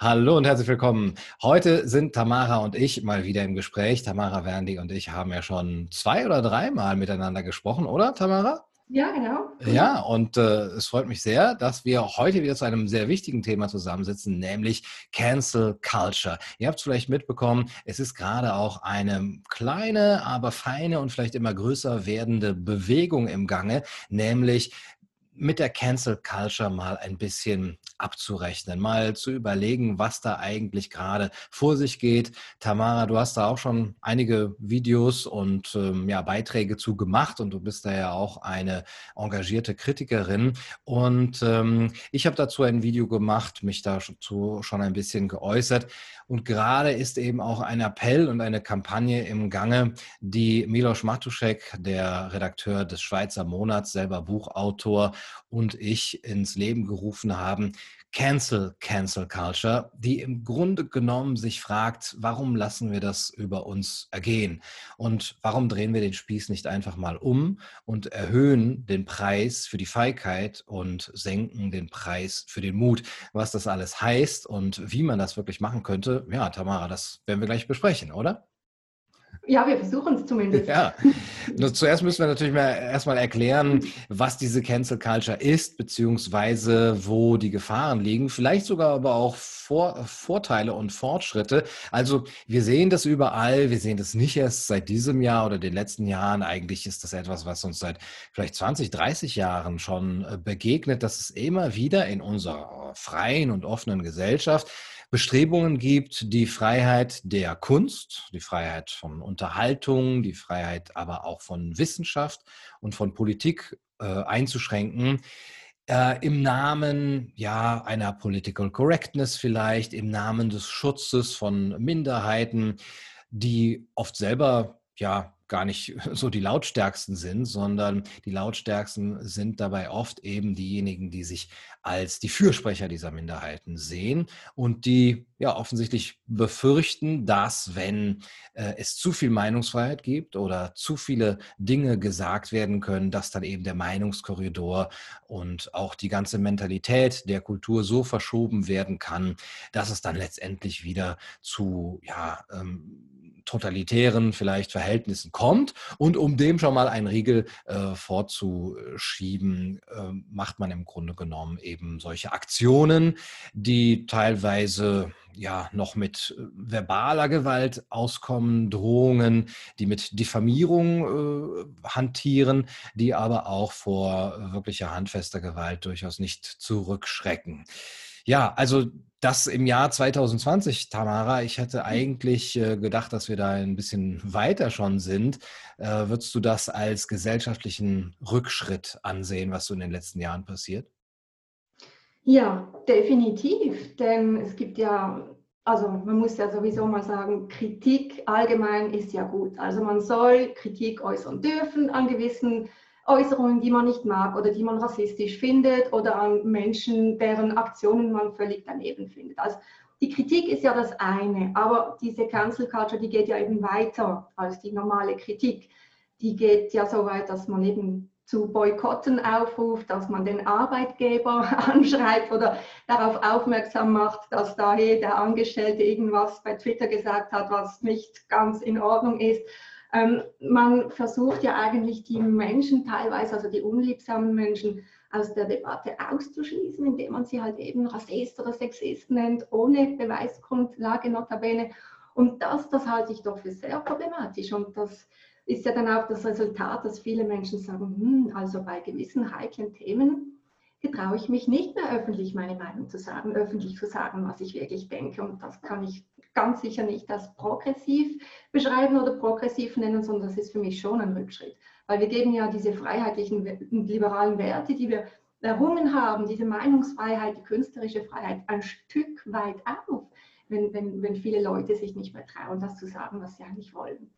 Hallo und herzlich willkommen. Heute sind Tamara und ich mal wieder im Gespräch. Tamara Werndi und ich haben ja schon zwei oder dreimal miteinander gesprochen, oder Tamara? Ja, genau. Ja, und äh, es freut mich sehr, dass wir heute wieder zu einem sehr wichtigen Thema zusammensitzen, nämlich Cancel Culture. Ihr habt es vielleicht mitbekommen, es ist gerade auch eine kleine, aber feine und vielleicht immer größer werdende Bewegung im Gange, nämlich mit der Cancel Culture mal ein bisschen abzurechnen, mal zu überlegen, was da eigentlich gerade vor sich geht. Tamara, du hast da auch schon einige Videos und ähm, ja, Beiträge zu gemacht und du bist da ja auch eine engagierte Kritikerin. Und ähm, ich habe dazu ein Video gemacht, mich dazu schon ein bisschen geäußert. Und gerade ist eben auch ein Appell und eine Kampagne im Gange, die Milos Matuszek, der Redakteur des Schweizer Monats, selber Buchautor, und ich ins Leben gerufen haben, Cancel Cancel Culture, die im Grunde genommen sich fragt, warum lassen wir das über uns ergehen? Und warum drehen wir den Spieß nicht einfach mal um und erhöhen den Preis für die Feigheit und senken den Preis für den Mut? Was das alles heißt und wie man das wirklich machen könnte, ja, Tamara, das werden wir gleich besprechen, oder? Ja, wir versuchen es zumindest. Ja. Zuerst müssen wir natürlich mal erstmal erklären, was diese Cancel Culture ist, beziehungsweise wo die Gefahren liegen, vielleicht sogar aber auch Vor Vorteile und Fortschritte. Also wir sehen das überall, wir sehen das nicht erst seit diesem Jahr oder den letzten Jahren. Eigentlich ist das etwas, was uns seit vielleicht 20, 30 Jahren schon äh, begegnet, dass es immer wieder in unserer freien und offenen Gesellschaft Bestrebungen gibt, die Freiheit der Kunst, die Freiheit von Unterhaltung, die Freiheit aber auch von Wissenschaft und von Politik äh, einzuschränken. Äh, Im Namen ja einer Political Correctness vielleicht, im Namen des Schutzes von Minderheiten, die oft selber ja gar nicht so die lautstärksten sind, sondern die lautstärksten sind dabei oft eben diejenigen, die sich als die Fürsprecher dieser Minderheiten sehen und die ja offensichtlich befürchten, dass wenn äh, es zu viel Meinungsfreiheit gibt oder zu viele Dinge gesagt werden können, dass dann eben der Meinungskorridor und auch die ganze Mentalität der Kultur so verschoben werden kann, dass es dann letztendlich wieder zu ja ähm, totalitären vielleicht Verhältnissen kommt. Und um dem schon mal einen Riegel äh, vorzuschieben, äh, macht man im Grunde genommen eben solche Aktionen, die teilweise ja noch mit äh, verbaler Gewalt auskommen, Drohungen, die mit Diffamierung äh, hantieren, die aber auch vor wirklicher handfester Gewalt durchaus nicht zurückschrecken. Ja, also das im Jahr 2020, Tamara, ich hätte eigentlich äh, gedacht, dass wir da ein bisschen weiter schon sind. Äh, würdest du das als gesellschaftlichen Rückschritt ansehen, was so in den letzten Jahren passiert? Ja, definitiv. Denn es gibt ja, also man muss ja sowieso mal sagen, Kritik allgemein ist ja gut. Also man soll Kritik äußern dürfen an gewissen Äußerungen, die man nicht mag oder die man rassistisch findet oder an Menschen, deren Aktionen man völlig daneben findet. Also die Kritik ist ja das eine, aber diese Cancel Culture, die geht ja eben weiter als die normale Kritik. Die geht ja so weit, dass man eben zu Boykotten aufruft, dass man den Arbeitgeber anschreibt oder darauf aufmerksam macht, dass da der Angestellte irgendwas bei Twitter gesagt hat, was nicht ganz in Ordnung ist. Ähm, man versucht ja eigentlich die Menschen teilweise, also die unliebsamen Menschen, aus der Debatte auszuschließen, indem man sie halt eben Rassist oder Sexist nennt, ohne Beweisgrundlage notabene. Und das, das halte ich doch für sehr problematisch. Und das ist ja dann auch das Resultat, dass viele Menschen sagen, hm, also bei gewissen heiklen Themen getraue ich mich nicht mehr öffentlich meine Meinung zu sagen, öffentlich zu sagen, was ich wirklich denke. Und das kann ich ganz sicher nicht als progressiv beschreiben oder progressiv nennen, sondern das ist für mich schon ein Rückschritt. Weil wir geben ja diese freiheitlichen und liberalen Werte, die wir errungen haben, diese Meinungsfreiheit, die künstlerische Freiheit, ein Stück weit auf, wenn, wenn, wenn viele Leute sich nicht mehr trauen, das zu sagen, was sie eigentlich wollen.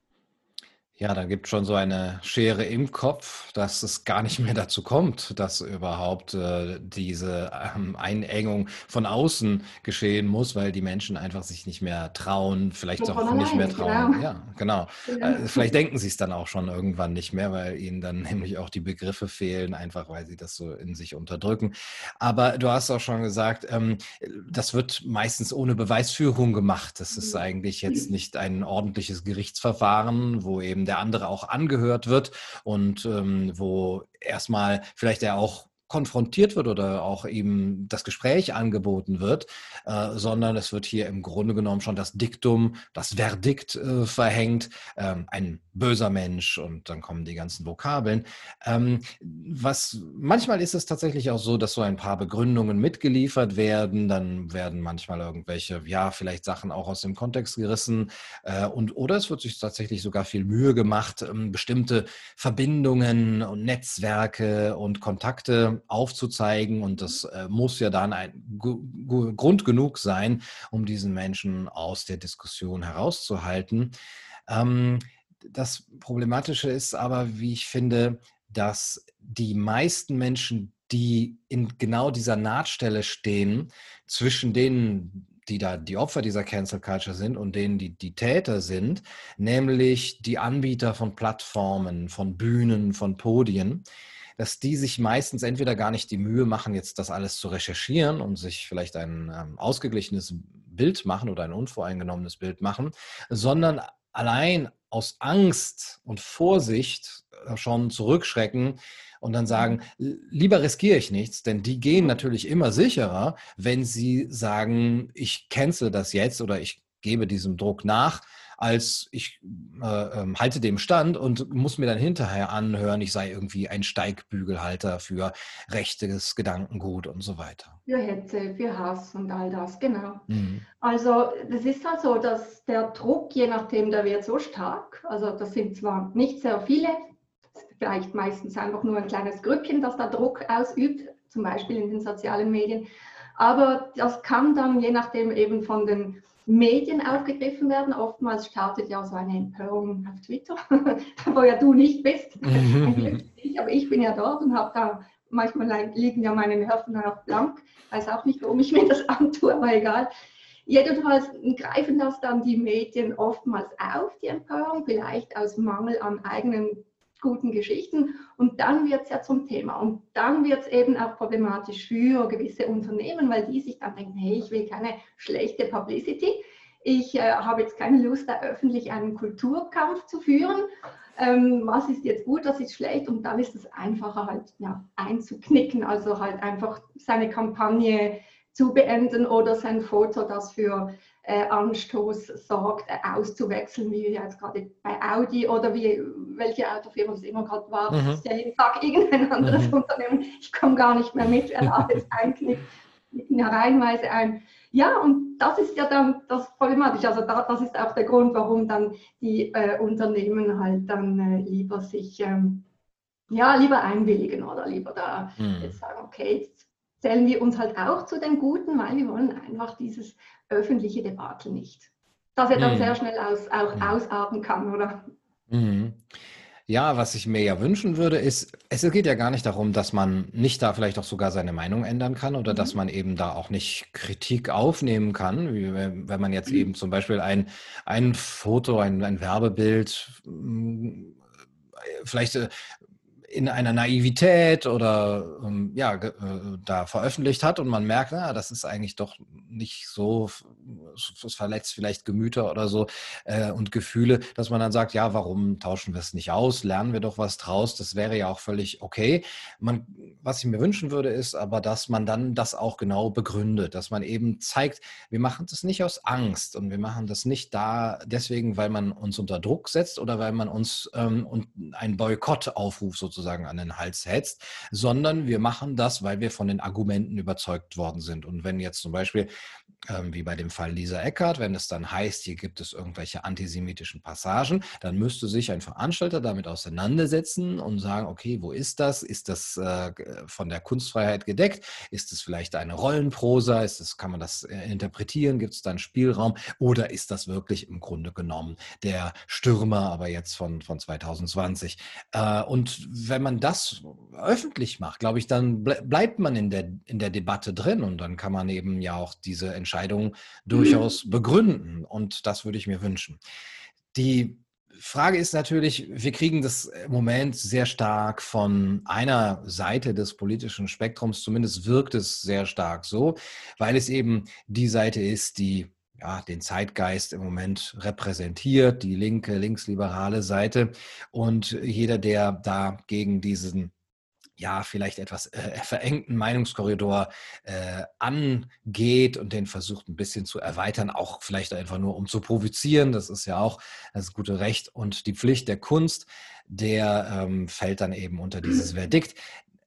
Ja, da gibt schon so eine Schere im Kopf, dass es gar nicht mehr dazu kommt, dass überhaupt äh, diese ähm, Einengung von außen geschehen muss, weil die Menschen einfach sich nicht mehr trauen, vielleicht auch allein, nicht mehr trauen. Genau. Ja, genau. Ja. Äh, vielleicht denken sie es dann auch schon irgendwann nicht mehr, weil ihnen dann nämlich auch die Begriffe fehlen, einfach weil sie das so in sich unterdrücken. Aber du hast auch schon gesagt, ähm, das wird meistens ohne Beweisführung gemacht. Das ist mhm. eigentlich jetzt nicht ein ordentliches Gerichtsverfahren, wo eben der andere auch angehört wird und ähm, wo erstmal vielleicht er auch konfrontiert wird oder auch eben das Gespräch angeboten wird, äh, sondern es wird hier im Grunde genommen schon das Diktum, das Verdikt äh, verhängt, ähm, ein böser Mensch und dann kommen die ganzen Vokabeln. Ähm, was manchmal ist es tatsächlich auch so, dass so ein paar Begründungen mitgeliefert werden, dann werden manchmal irgendwelche, ja, vielleicht Sachen auch aus dem Kontext gerissen äh, und oder es wird sich tatsächlich sogar viel Mühe gemacht, ähm, bestimmte Verbindungen und Netzwerke und Kontakte aufzuzeigen. Und das äh, muss ja dann ein Grund genug sein, um diesen Menschen aus der Diskussion herauszuhalten. Ähm, das Problematische ist aber, wie ich finde, dass die meisten Menschen, die in genau dieser Nahtstelle stehen, zwischen denen, die da die Opfer dieser Cancel Culture sind und denen, die die Täter sind, nämlich die Anbieter von Plattformen, von Bühnen, von Podien, dass die sich meistens entweder gar nicht die Mühe machen, jetzt das alles zu recherchieren und sich vielleicht ein ähm, ausgeglichenes Bild machen oder ein unvoreingenommenes Bild machen, sondern allein aus Angst und Vorsicht äh, schon zurückschrecken und dann sagen, lieber riskiere ich nichts, denn die gehen natürlich immer sicherer, wenn sie sagen, ich cancel das jetzt oder ich gebe diesem Druck nach, als ich äh, äh, halte dem Stand und muss mir dann hinterher anhören, ich sei irgendwie ein Steigbügelhalter für rechtes Gedankengut und so weiter. Für Hetze, für Hass und all das, genau. Mhm. Also das ist halt so, dass der Druck, je nachdem, der wird so stark. Also das sind zwar nicht sehr viele, vielleicht meistens einfach nur ein kleines Grückchen, das da Druck ausübt, zum Beispiel in den sozialen Medien. Aber das kann dann je nachdem eben von den Medien aufgegriffen werden. Oftmals startet ja so eine Empörung auf Twitter, wo ja du nicht bist. Aber ich bin ja dort und habe da, manchmal liegen ja meine Nerven auch blank. Weiß auch nicht, warum ich mir das antue, aber egal. Jedenfalls greifen das dann die Medien oftmals auf, die Empörung, vielleicht aus Mangel an eigenen guten Geschichten. Und dann wird es ja zum Thema. Und dann wird es eben auch problematisch für gewisse Unternehmen, weil die sich dann denken, hey, ich will keine schlechte Publicity. Ich äh, habe jetzt keine Lust, da öffentlich einen Kulturkampf zu führen. Ähm, was ist jetzt gut, was ist schlecht? Und dann ist es einfacher halt ja, einzuknicken, also halt einfach seine Kampagne zu beenden oder sein Foto, das für äh, Anstoß sorgt, äh, auszuwechseln, wie jetzt gerade bei Audi oder wie welche Autofirma es immer gerade war. Mhm. Ist ja jeden Tag irgendein anderes mhm. Unternehmen. Ich komme gar nicht mehr mit, wer alles einknickt, ja reihenweise ein. Ja, und das ist ja dann das Problematische. Also da, das ist auch der Grund, warum dann die äh, Unternehmen halt dann äh, lieber sich ähm, ja, lieber einwilligen oder lieber da mhm. jetzt sagen, okay, jetzt zählen wir uns halt auch zu den Guten, weil wir wollen einfach dieses öffentliche Debakel nicht. Dass er dann mhm. sehr schnell aus, auch mhm. ausarten kann, oder? Mhm. Ja, was ich mir ja wünschen würde, ist, es geht ja gar nicht darum, dass man nicht da vielleicht auch sogar seine Meinung ändern kann oder mhm. dass man eben da auch nicht Kritik aufnehmen kann, wie wenn man jetzt mhm. eben zum Beispiel ein, ein Foto, ein, ein Werbebild mm, vielleicht äh, in einer Naivität oder ähm, ja, äh, da veröffentlicht hat und man merkt, na, das ist eigentlich doch nicht so, es verletzt vielleicht Gemüter oder so äh, und Gefühle, dass man dann sagt, ja, warum tauschen wir es nicht aus, lernen wir doch was draus, das wäre ja auch völlig okay. Man, was ich mir wünschen würde, ist aber, dass man dann das auch genau begründet, dass man eben zeigt, wir machen das nicht aus Angst und wir machen das nicht da deswegen, weil man uns unter Druck setzt oder weil man uns ähm, einen Boykott aufruft sozusagen sozusagen an den Hals hetzt, sondern wir machen das, weil wir von den Argumenten überzeugt worden sind. Und wenn jetzt zum Beispiel ähm, wie bei dem Fall Lisa Eckert, wenn es dann heißt, hier gibt es irgendwelche antisemitischen Passagen, dann müsste sich ein Veranstalter damit auseinandersetzen und sagen, okay, wo ist das? Ist das äh, von der Kunstfreiheit gedeckt? Ist es vielleicht eine Rollenprosa? Ist das, kann man das äh, interpretieren? Gibt es da einen Spielraum? Oder ist das wirklich im Grunde genommen der Stürmer, aber jetzt von, von 2020? Äh, und wenn man das öffentlich macht, glaube ich, dann bleibt man in der, in der Debatte drin und dann kann man eben ja auch diese Entscheidung Entscheidung durchaus mhm. begründen. Und das würde ich mir wünschen. Die Frage ist natürlich, wir kriegen das im Moment sehr stark von einer Seite des politischen Spektrums, zumindest wirkt es sehr stark so, weil es eben die Seite ist, die ja, den Zeitgeist im Moment repräsentiert, die linke, linksliberale Seite. Und jeder, der da gegen diesen ja, vielleicht etwas äh, verengten Meinungskorridor äh, angeht und den versucht ein bisschen zu erweitern, auch vielleicht einfach nur um zu provozieren. Das ist ja auch das gute Recht und die Pflicht der Kunst, der ähm, fällt dann eben unter dieses Verdikt.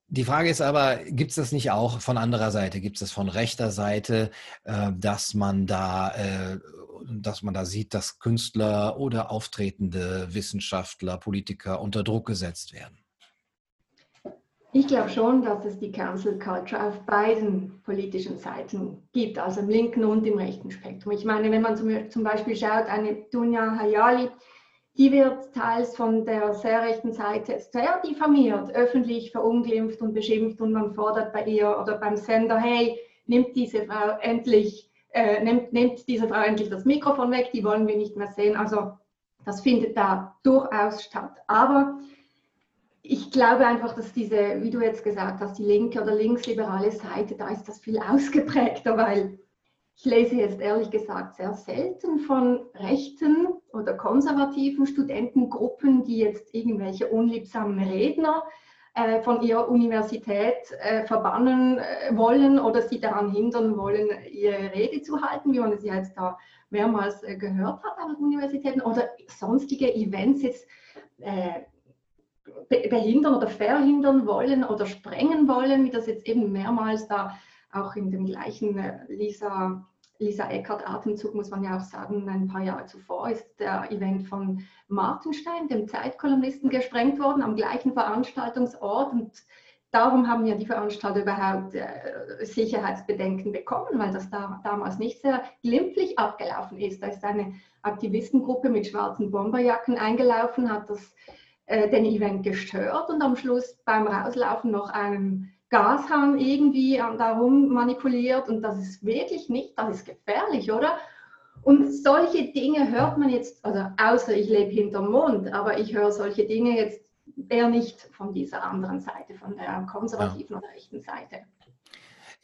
Die Frage ist aber, gibt es das nicht auch von anderer Seite? Gibt es das von rechter Seite, äh, dass man da äh, dass man da sieht, dass Künstler oder auftretende Wissenschaftler, Politiker unter Druck gesetzt werden? Ich glaube schon, dass es die Cancel Culture auf beiden politischen Seiten gibt, also im linken und im rechten Spektrum. Ich meine, wenn man zum, Beispiel schaut, eine Dunja Hayali, die wird teils von der sehr rechten Seite sehr diffamiert, öffentlich verunglimpft und beschimpft und man fordert bei ihr oder beim Sender, hey, nimmt diese Frau endlich, äh, nimmt, nimmt diese Frau endlich das Mikrofon weg, die wollen wir nicht mehr sehen. Also das findet da durchaus statt. Aber ich glaube einfach, dass diese, wie du jetzt gesagt hast, die linke oder linksliberale Seite, da ist das viel ausgeprägter, weil ich lese jetzt ehrlich gesagt sehr selten von rechten oder konservativen Studentengruppen, die jetzt irgendwelche unliebsamen Redner äh, von ihrer Universität äh, verbannen äh, wollen oder sie daran hindern wollen, ihre Rede zu halten, wie man es ja jetzt da mehrmals äh, gehört hat an Universitäten oder sonstige Events jetzt äh, behindern oder verhindern wollen oder sprengen wollen, wie das jetzt eben mehrmals da auch in dem gleichen äh, Lisa, Lisa Eckert Atemzug, muss man ja auch sagen, ein paar Jahre zuvor ist der Event von Martenstein, dem Zeitkolumnisten, gesprengt worden, am gleichen Veranstaltungsort. Und darum haben ja die Veranstalter überhaupt äh, Sicherheitsbedenken bekommen, weil das da, damals nicht sehr glimpflich abgelaufen ist. Da ist eine Aktivistengruppe mit schwarzen Bomberjacken eingelaufen, hat das äh, den Event gestört und am Schluss beim Rauslaufen noch einen Gashahn irgendwie darum manipuliert und das ist wirklich nicht, das ist gefährlich, oder? Und solche Dinge hört man jetzt, also außer ich lebe hinterm Mond, aber ich höre solche Dinge jetzt eher nicht von dieser anderen Seite, von der konservativen ja. oder rechten Seite.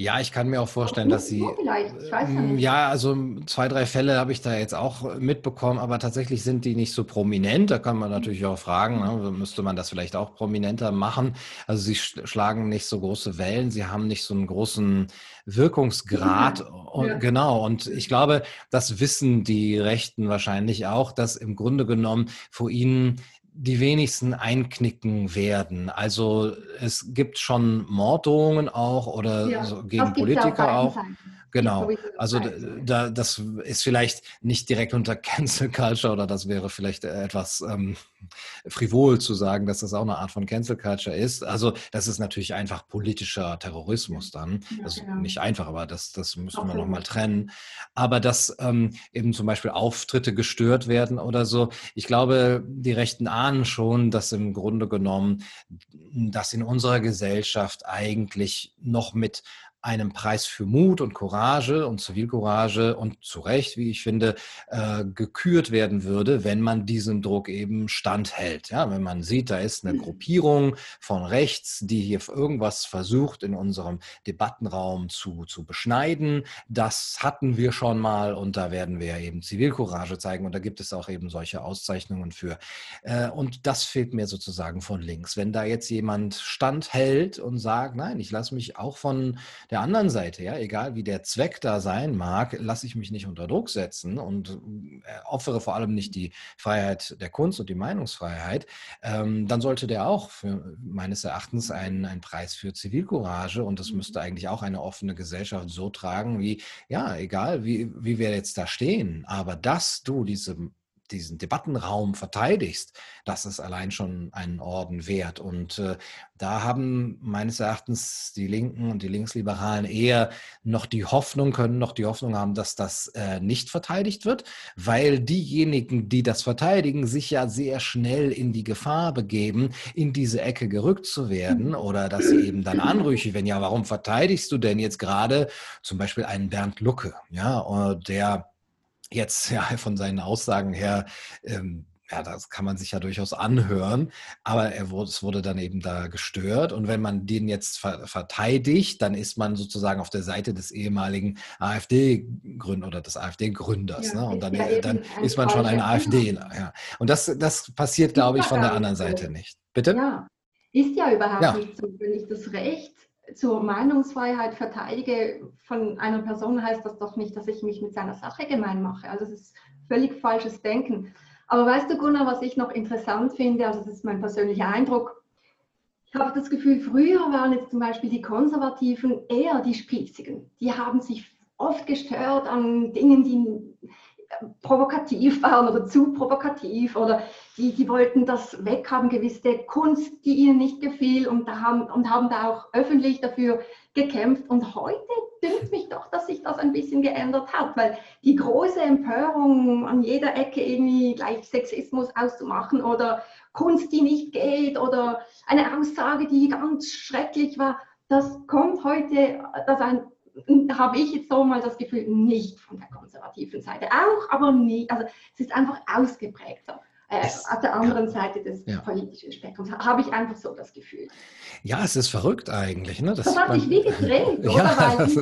Ja, ich kann mir auch vorstellen, dass sie. Ähm, ja, also zwei, drei Fälle habe ich da jetzt auch mitbekommen, aber tatsächlich sind die nicht so prominent. Da kann man natürlich auch fragen, ne, müsste man das vielleicht auch prominenter machen. Also sie schlagen nicht so große Wellen, sie haben nicht so einen großen Wirkungsgrad. Ja. Und, ja. Genau. Und ich glaube, das wissen die Rechten wahrscheinlich auch, dass im Grunde genommen vor ihnen die wenigsten einknicken werden. Also es gibt schon Morddrohungen auch oder ja, so gegen Politiker auch. Seiten. Genau. Also da, das ist vielleicht nicht direkt unter Cancel Culture oder das wäre vielleicht etwas ähm, frivol zu sagen, dass das auch eine Art von Cancel Culture ist. Also das ist natürlich einfach politischer Terrorismus dann. Ja, also genau. nicht einfach, aber das, das müssen wir nochmal trennen. Aber dass ähm, eben zum Beispiel Auftritte gestört werden oder so. Ich glaube, die Rechten ahnen schon, dass im Grunde genommen, dass in unserer Gesellschaft eigentlich noch mit einem Preis für Mut und Courage und Zivilcourage und zu Recht, wie ich finde, äh, gekürt werden würde, wenn man diesem Druck eben standhält. Ja, wenn man sieht, da ist eine mhm. Gruppierung von rechts, die hier irgendwas versucht, in unserem Debattenraum zu, zu beschneiden. Das hatten wir schon mal und da werden wir eben Zivilcourage zeigen und da gibt es auch eben solche Auszeichnungen für. Äh, und das fehlt mir sozusagen von links. Wenn da jetzt jemand standhält und sagt, nein, ich lasse mich auch von der anderen Seite, ja, egal wie der Zweck da sein mag, lasse ich mich nicht unter Druck setzen und äh, opfere vor allem nicht die Freiheit der Kunst und die Meinungsfreiheit, ähm, dann sollte der auch für, meines Erachtens einen, einen Preis für Zivilcourage und das müsste eigentlich auch eine offene Gesellschaft so tragen, wie, ja, egal wie, wie wir jetzt da stehen, aber dass du diese diesen Debattenraum verteidigst, das ist allein schon einen Orden wert. Und äh, da haben meines Erachtens die Linken und die Linksliberalen eher noch die Hoffnung, können noch die Hoffnung haben, dass das äh, nicht verteidigt wird, weil diejenigen, die das verteidigen, sich ja sehr schnell in die Gefahr begeben, in diese Ecke gerückt zu werden oder dass sie eben dann anrüchig werden. Ja, warum verteidigst du denn jetzt gerade zum Beispiel einen Bernd Lucke, ja, der jetzt ja von seinen Aussagen her, ähm, ja, das kann man sich ja durchaus anhören, aber er wurde, es wurde dann eben da gestört. Und wenn man den jetzt ver verteidigt, dann ist man sozusagen auf der Seite des ehemaligen AfD-Gründers oder des AfD-Gründers. Ja, ne? Und dann, ja dann ist man schon ein AfDler. Ja. Und das, das passiert, glaube ich, von der anderen Seite nicht. Bitte? Ja, ist ja überhaupt nicht so. Wenn ich das Recht zur Meinungsfreiheit verteidige von einer Person, heißt das doch nicht, dass ich mich mit seiner Sache gemein mache. Also das ist völlig falsches Denken. Aber weißt du, Gunnar, was ich noch interessant finde, also das ist mein persönlicher Eindruck, ich habe das Gefühl, früher waren jetzt zum Beispiel die Konservativen eher die Spießigen. Die haben sich oft gestört an Dingen, die provokativ waren oder zu provokativ oder die, die wollten das weghaben, gewisse Kunst, die ihnen nicht gefiel und, da haben, und haben da auch öffentlich dafür gekämpft. Und heute dünkt mich doch, dass sich das ein bisschen geändert hat, weil die große Empörung an jeder Ecke irgendwie gleich Sexismus auszumachen oder Kunst, die nicht geht oder eine Aussage, die ganz schrecklich war, das kommt heute, das ein habe ich jetzt so mal das Gefühl, nicht von der konservativen Seite. Auch, aber nicht. Also es ist einfach ausgeprägter. Äh, auf der anderen ja. Seite des ja. politischen Spektrums habe ich einfach so das Gefühl. Ja, es ist verrückt eigentlich. Ne? Das, das hat sich wie gedreht, oder? Ja. Weil die,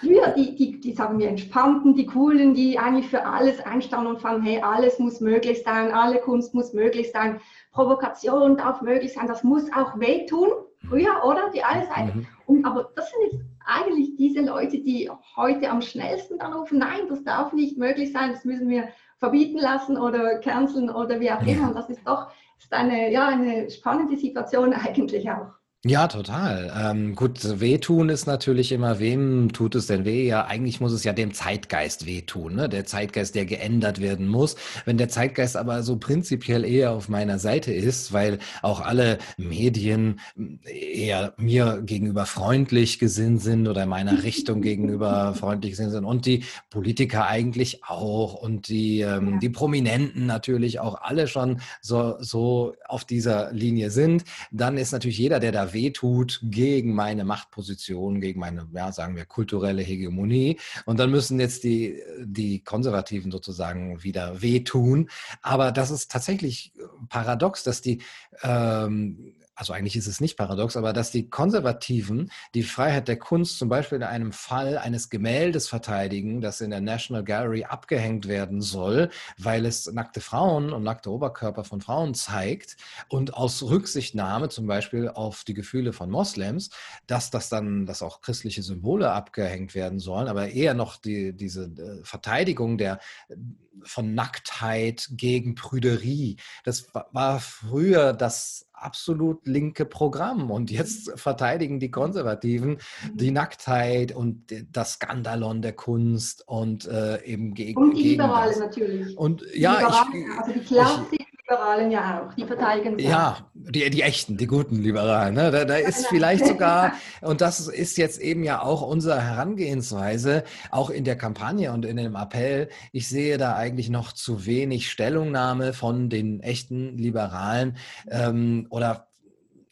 früher, die, die, die, sagen wir, entspannten, die coolen, die eigentlich für alles einstanden und fanden, hey, alles muss möglich sein, alle Kunst muss möglich sein, Provokation darf möglich sein, das muss auch wehtun, früher, oder? Die alle Seiten. Mhm. Und, aber das sind jetzt eigentlich diese Leute, die heute am schnellsten anrufen, nein, das darf nicht möglich sein, das müssen wir verbieten lassen oder canceln oder wie auch immer. Und das ist doch ist eine, ja, eine spannende Situation eigentlich auch. Ja, total. Ähm, gut, wehtun ist natürlich immer, wem tut es denn weh? Ja, eigentlich muss es ja dem Zeitgeist wehtun, ne? Der Zeitgeist, der geändert werden muss. Wenn der Zeitgeist aber so prinzipiell eher auf meiner Seite ist, weil auch alle Medien eher mir gegenüber freundlich gesinnt sind oder meiner Richtung gegenüber freundlich gesinnt sind und die Politiker eigentlich auch und die, ähm, die Prominenten natürlich auch alle schon so, so auf dieser Linie sind, dann ist natürlich jeder, der da wehtut gegen meine Machtposition, gegen meine, ja, sagen wir, kulturelle Hegemonie. Und dann müssen jetzt die, die Konservativen sozusagen wieder wehtun. Aber das ist tatsächlich paradox, dass die ähm, also eigentlich ist es nicht paradox, aber dass die Konservativen die Freiheit der Kunst zum Beispiel in einem Fall eines Gemäldes verteidigen, das in der National Gallery abgehängt werden soll, weil es nackte Frauen und nackte Oberkörper von Frauen zeigt und aus Rücksichtnahme zum Beispiel auf die Gefühle von Moslems, dass das dann, dass auch christliche Symbole abgehängt werden sollen, aber eher noch die, diese äh, Verteidigung der von Nacktheit gegen Prüderie. Das war früher das absolut linke Programm. Und jetzt verteidigen die Konservativen die mhm. Nacktheit und das Skandalon der Kunst und äh, eben gegen. Und die Liberale natürlich. Und ja, ich, also die Klassik Liberalen ja auch, die verteidigen es. Ja, die, die echten, die guten Liberalen. Ne? Da, da ist vielleicht sogar, und das ist jetzt eben ja auch unsere Herangehensweise, auch in der Kampagne und in dem Appell, ich sehe da eigentlich noch zu wenig Stellungnahme von den echten Liberalen ähm, oder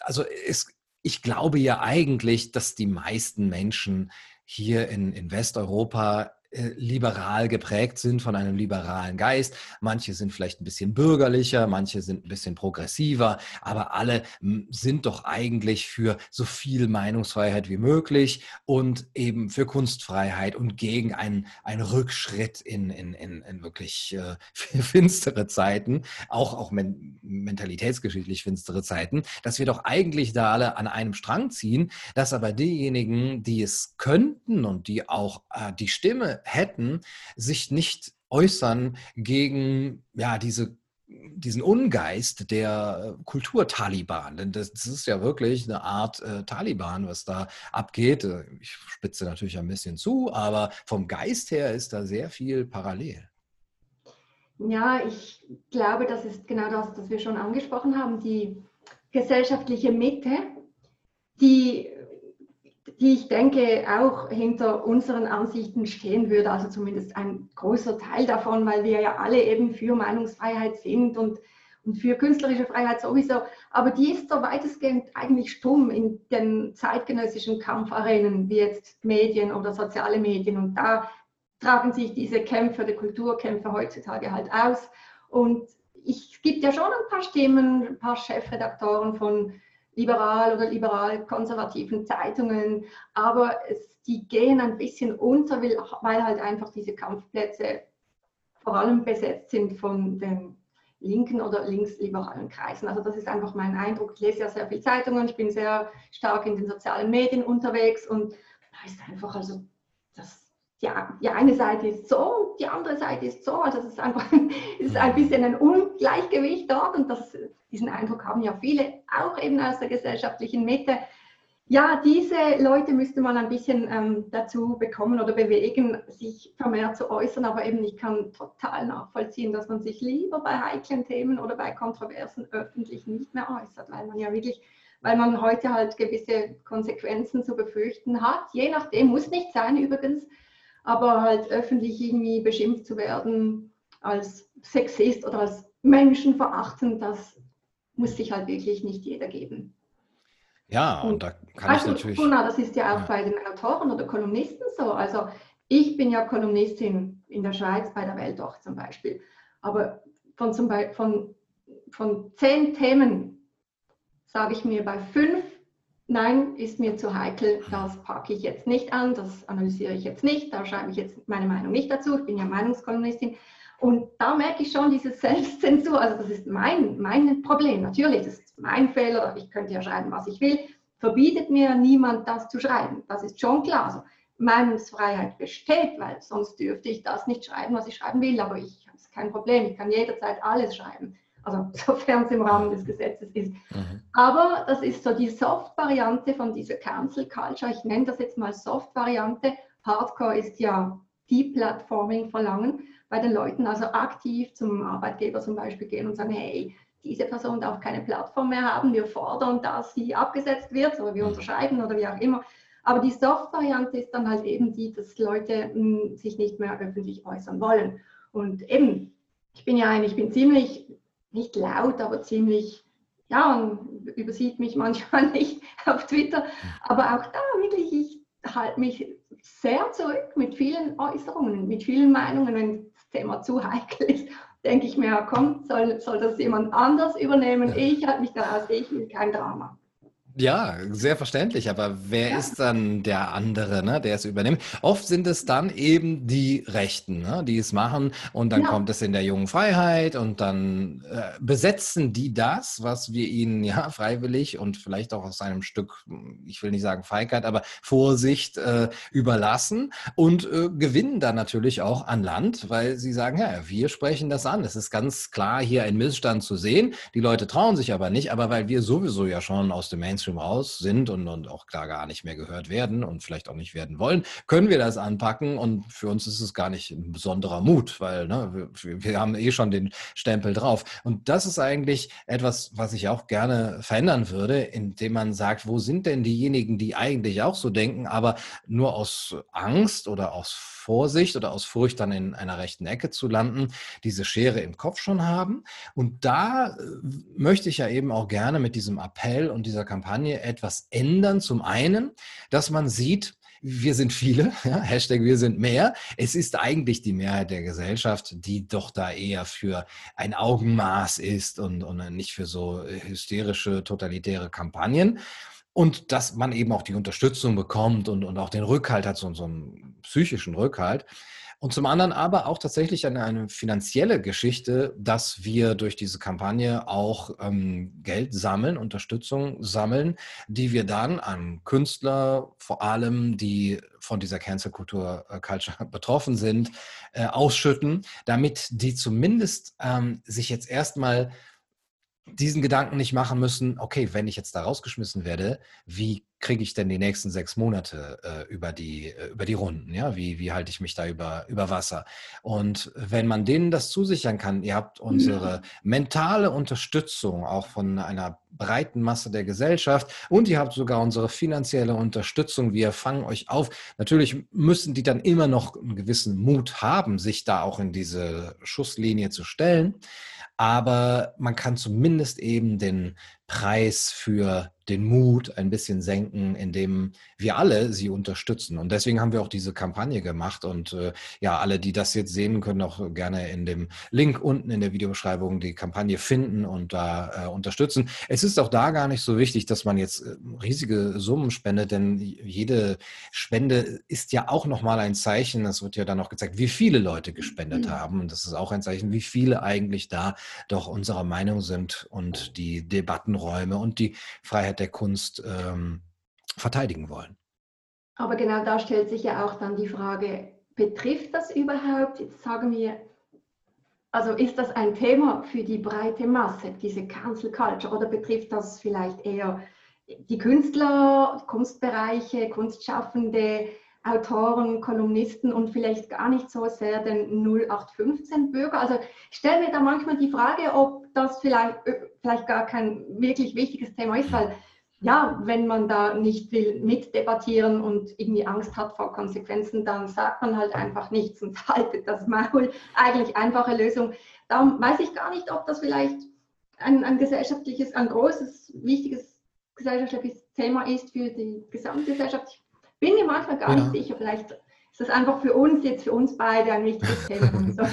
also es, ich glaube ja eigentlich, dass die meisten Menschen hier in, in Westeuropa liberal geprägt sind, von einem liberalen Geist. Manche sind vielleicht ein bisschen bürgerlicher, manche sind ein bisschen progressiver, aber alle sind doch eigentlich für so viel Meinungsfreiheit wie möglich und eben für Kunstfreiheit und gegen einen, einen Rückschritt in, in, in, in wirklich äh, finstere Zeiten, auch, auch men mentalitätsgeschichtlich finstere Zeiten, dass wir doch eigentlich da alle an einem Strang ziehen, dass aber diejenigen, die es könnten und die auch äh, die Stimme hätten, sich nicht äußern gegen ja diese diesen Ungeist der Kulturtaliban. Denn das, das, ist ja wirklich eine Art äh, Taliban, was da abgeht. Äh, ich spitze natürlich ein bisschen zu, aber vom Geist her ist da sehr viel parallel. Ja, ich glaube, das ist genau das, was wir schon angesprochen haben, die gesellschaftliche Mitte, die die ich denke auch hinter unseren Ansichten stehen würde, also zumindest ein großer Teil davon, weil wir ja alle eben für Meinungsfreiheit sind und, und für künstlerische Freiheit sowieso. Aber die ist so weitestgehend eigentlich stumm in den zeitgenössischen Kampfarenen, wie jetzt Medien oder soziale Medien. Und da tragen sich diese Kämpfe, die Kulturkämpfe heutzutage halt aus. Und ich, es gibt ja schon ein paar Stimmen, ein paar Chefredaktoren von liberal oder liberal-konservativen Zeitungen, aber es, die gehen ein bisschen unter, weil halt einfach diese Kampfplätze vor allem besetzt sind von den linken oder linksliberalen Kreisen. Also das ist einfach mein Eindruck. Ich lese ja sehr viele Zeitungen, ich bin sehr stark in den sozialen Medien unterwegs und da ist einfach, also das, ja, die eine Seite ist so, die andere Seite ist so. Also es ist einfach es ist ein bisschen ein Ungleichgewicht dort und das diesen Eindruck haben ja viele, auch eben aus der gesellschaftlichen Mitte. Ja, diese Leute müsste man ein bisschen ähm, dazu bekommen oder bewegen, sich vermehrt zu äußern. Aber eben, ich kann total nachvollziehen, dass man sich lieber bei heiklen Themen oder bei Kontroversen öffentlich nicht mehr äußert, weil man ja wirklich, weil man heute halt gewisse Konsequenzen zu befürchten hat. Je nachdem, muss nicht sein übrigens, aber halt öffentlich irgendwie beschimpft zu werden als Sexist oder als menschenverachtend, das muss sich halt wirklich nicht jeder geben. Ja, und, und da kann also, ich natürlich. Gunnar, das ist ja auch ja. bei den Autoren oder Kolumnisten so. Also ich bin ja Kolumnistin in der Schweiz bei der Welt auch zum Beispiel. Aber von, zum Beispiel, von, von zehn Themen sage ich mir bei fünf, nein, ist mir zu heikel, das packe ich jetzt nicht an, das analysiere ich jetzt nicht, da schreibe ich jetzt meine Meinung nicht dazu. Ich bin ja Meinungskolumnistin. Und da merke ich schon diese Selbstzensur. Also das ist mein, mein Problem. Natürlich, das ist mein Fehler. Ich könnte ja schreiben, was ich will. Verbietet mir niemand, das zu schreiben. Das ist schon klar. Also Meinungsfreiheit besteht, weil sonst dürfte ich das nicht schreiben, was ich schreiben will. Aber ich habe kein Problem. Ich kann jederzeit alles schreiben. Also sofern es im Rahmen des Gesetzes ist. Mhm. Aber das ist so die Soft-Variante von dieser Cancel Culture. Ich nenne das jetzt mal Soft-Variante. Hardcore ist ja Deplatforming verlangen bei den Leuten, also aktiv zum Arbeitgeber zum Beispiel gehen und sagen, hey, diese Person darf keine Plattform mehr haben, wir fordern, dass sie abgesetzt wird oder wir mhm. unterschreiben oder wie auch immer. Aber die Soft-Variante ist dann halt eben die, dass Leute mh, hm, sich nicht mehr öffentlich äußern wollen. Und eben, ich bin ja ein, ich bin ziemlich, nicht laut, aber ziemlich, ja, und übersieht mich manchmal nicht auf Twitter. Aber auch da wirklich, ich halte mich sehr zurück mit vielen Äußerungen, mit vielen Meinungen, wenn Thema zu heikel ist, denke ich mir, komm, soll, soll das jemand anders übernehmen? Ja. Ich halte mich da aus, ich will kein Drama. Ja, sehr verständlich, aber wer ja. ist dann der andere, ne, der es übernimmt? Oft sind es dann eben die Rechten, ne, die es machen und dann ja. kommt es in der jungen Freiheit und dann äh, besetzen die das, was wir ihnen ja freiwillig und vielleicht auch aus einem Stück, ich will nicht sagen Feigheit, aber Vorsicht äh, überlassen und äh, gewinnen dann natürlich auch an Land, weil sie sagen, ja, wir sprechen das an. Es ist ganz klar hier ein Missstand zu sehen. Die Leute trauen sich aber nicht, aber weil wir sowieso ja schon aus dem Mainstream Mainstream raus sind und, und auch klar gar nicht mehr gehört werden und vielleicht auch nicht werden wollen, können wir das anpacken. Und für uns ist es gar nicht ein besonderer Mut, weil ne, wir, wir haben eh schon den Stempel drauf. Und das ist eigentlich etwas, was ich auch gerne verändern würde, indem man sagt, wo sind denn diejenigen, die eigentlich auch so denken, aber nur aus Angst oder aus Vorsicht oder aus Furcht dann in einer rechten Ecke zu landen, diese Schere im Kopf schon haben. Und da äh, möchte ich ja eben auch gerne mit diesem Appell und dieser Kampagne etwas ändern. Zum einen, dass man sieht, wir sind viele, ja, Hashtag wir sind mehr. Es ist eigentlich die Mehrheit der Gesellschaft, die doch da eher für ein Augenmaß ist und, und nicht für so hysterische, totalitäre Kampagnen. Und dass man eben auch die Unterstützung bekommt und, und auch den Rückhalt hat, so, so einen psychischen Rückhalt. Und zum anderen aber auch tatsächlich eine, eine finanzielle Geschichte, dass wir durch diese Kampagne auch ähm, Geld sammeln, Unterstützung sammeln, die wir dann an Künstler, vor allem die von dieser Cancel-Kultur äh, Culture betroffen sind, äh, ausschütten, damit die zumindest ähm, sich jetzt erstmal diesen Gedanken nicht machen müssen, okay, wenn ich jetzt da rausgeschmissen werde, wie kriege ich denn die nächsten sechs Monate äh, über, die, äh, über die Runden? Ja? Wie, wie halte ich mich da über, über Wasser? Und wenn man denen das zusichern kann, ihr habt unsere mentale Unterstützung auch von einer breiten Masse der Gesellschaft und ihr habt sogar unsere finanzielle Unterstützung. Wir fangen euch auf. Natürlich müssen die dann immer noch einen gewissen Mut haben, sich da auch in diese Schusslinie zu stellen aber man kann zumindest eben den Preis für den Mut ein bisschen senken, indem wir alle sie unterstützen. Und deswegen haben wir auch diese Kampagne gemacht. Und äh, ja, alle, die das jetzt sehen, können auch gerne in dem Link unten in der Videobeschreibung die Kampagne finden und da äh, unterstützen. Es ist auch da gar nicht so wichtig, dass man jetzt äh, riesige Summen spendet, denn jede Spende ist ja auch nochmal ein Zeichen. Es wird ja dann auch gezeigt, wie viele Leute gespendet mhm. haben. Und das ist auch ein Zeichen, wie viele eigentlich da doch unserer Meinung sind und die Debattenräume und die Freiheit der Kunst ähm, verteidigen wollen. Aber genau da stellt sich ja auch dann die Frage, betrifft das überhaupt, jetzt sagen wir, also ist das ein Thema für die breite Masse, diese Cancel Culture, oder betrifft das vielleicht eher die Künstler, Kunstbereiche, Kunstschaffende, Autoren, Kolumnisten und vielleicht gar nicht so sehr den 0815-Bürger. Also ich stelle mir da manchmal die Frage, ob das vielleicht, äh, vielleicht gar kein wirklich wichtiges Thema ist, weil ja, wenn man da nicht will mitdebattieren und irgendwie Angst hat vor Konsequenzen, dann sagt man halt einfach nichts und haltet das Maul. Eigentlich einfache Lösung. Darum weiß ich gar nicht, ob das vielleicht ein, ein gesellschaftliches, ein großes, wichtiges gesellschaftliches Thema ist für die Gesamtgesellschaft. Ich bin mir manchmal gar ja. nicht sicher. Vielleicht ist das einfach für uns, jetzt für uns beide ein wichtiges Thema.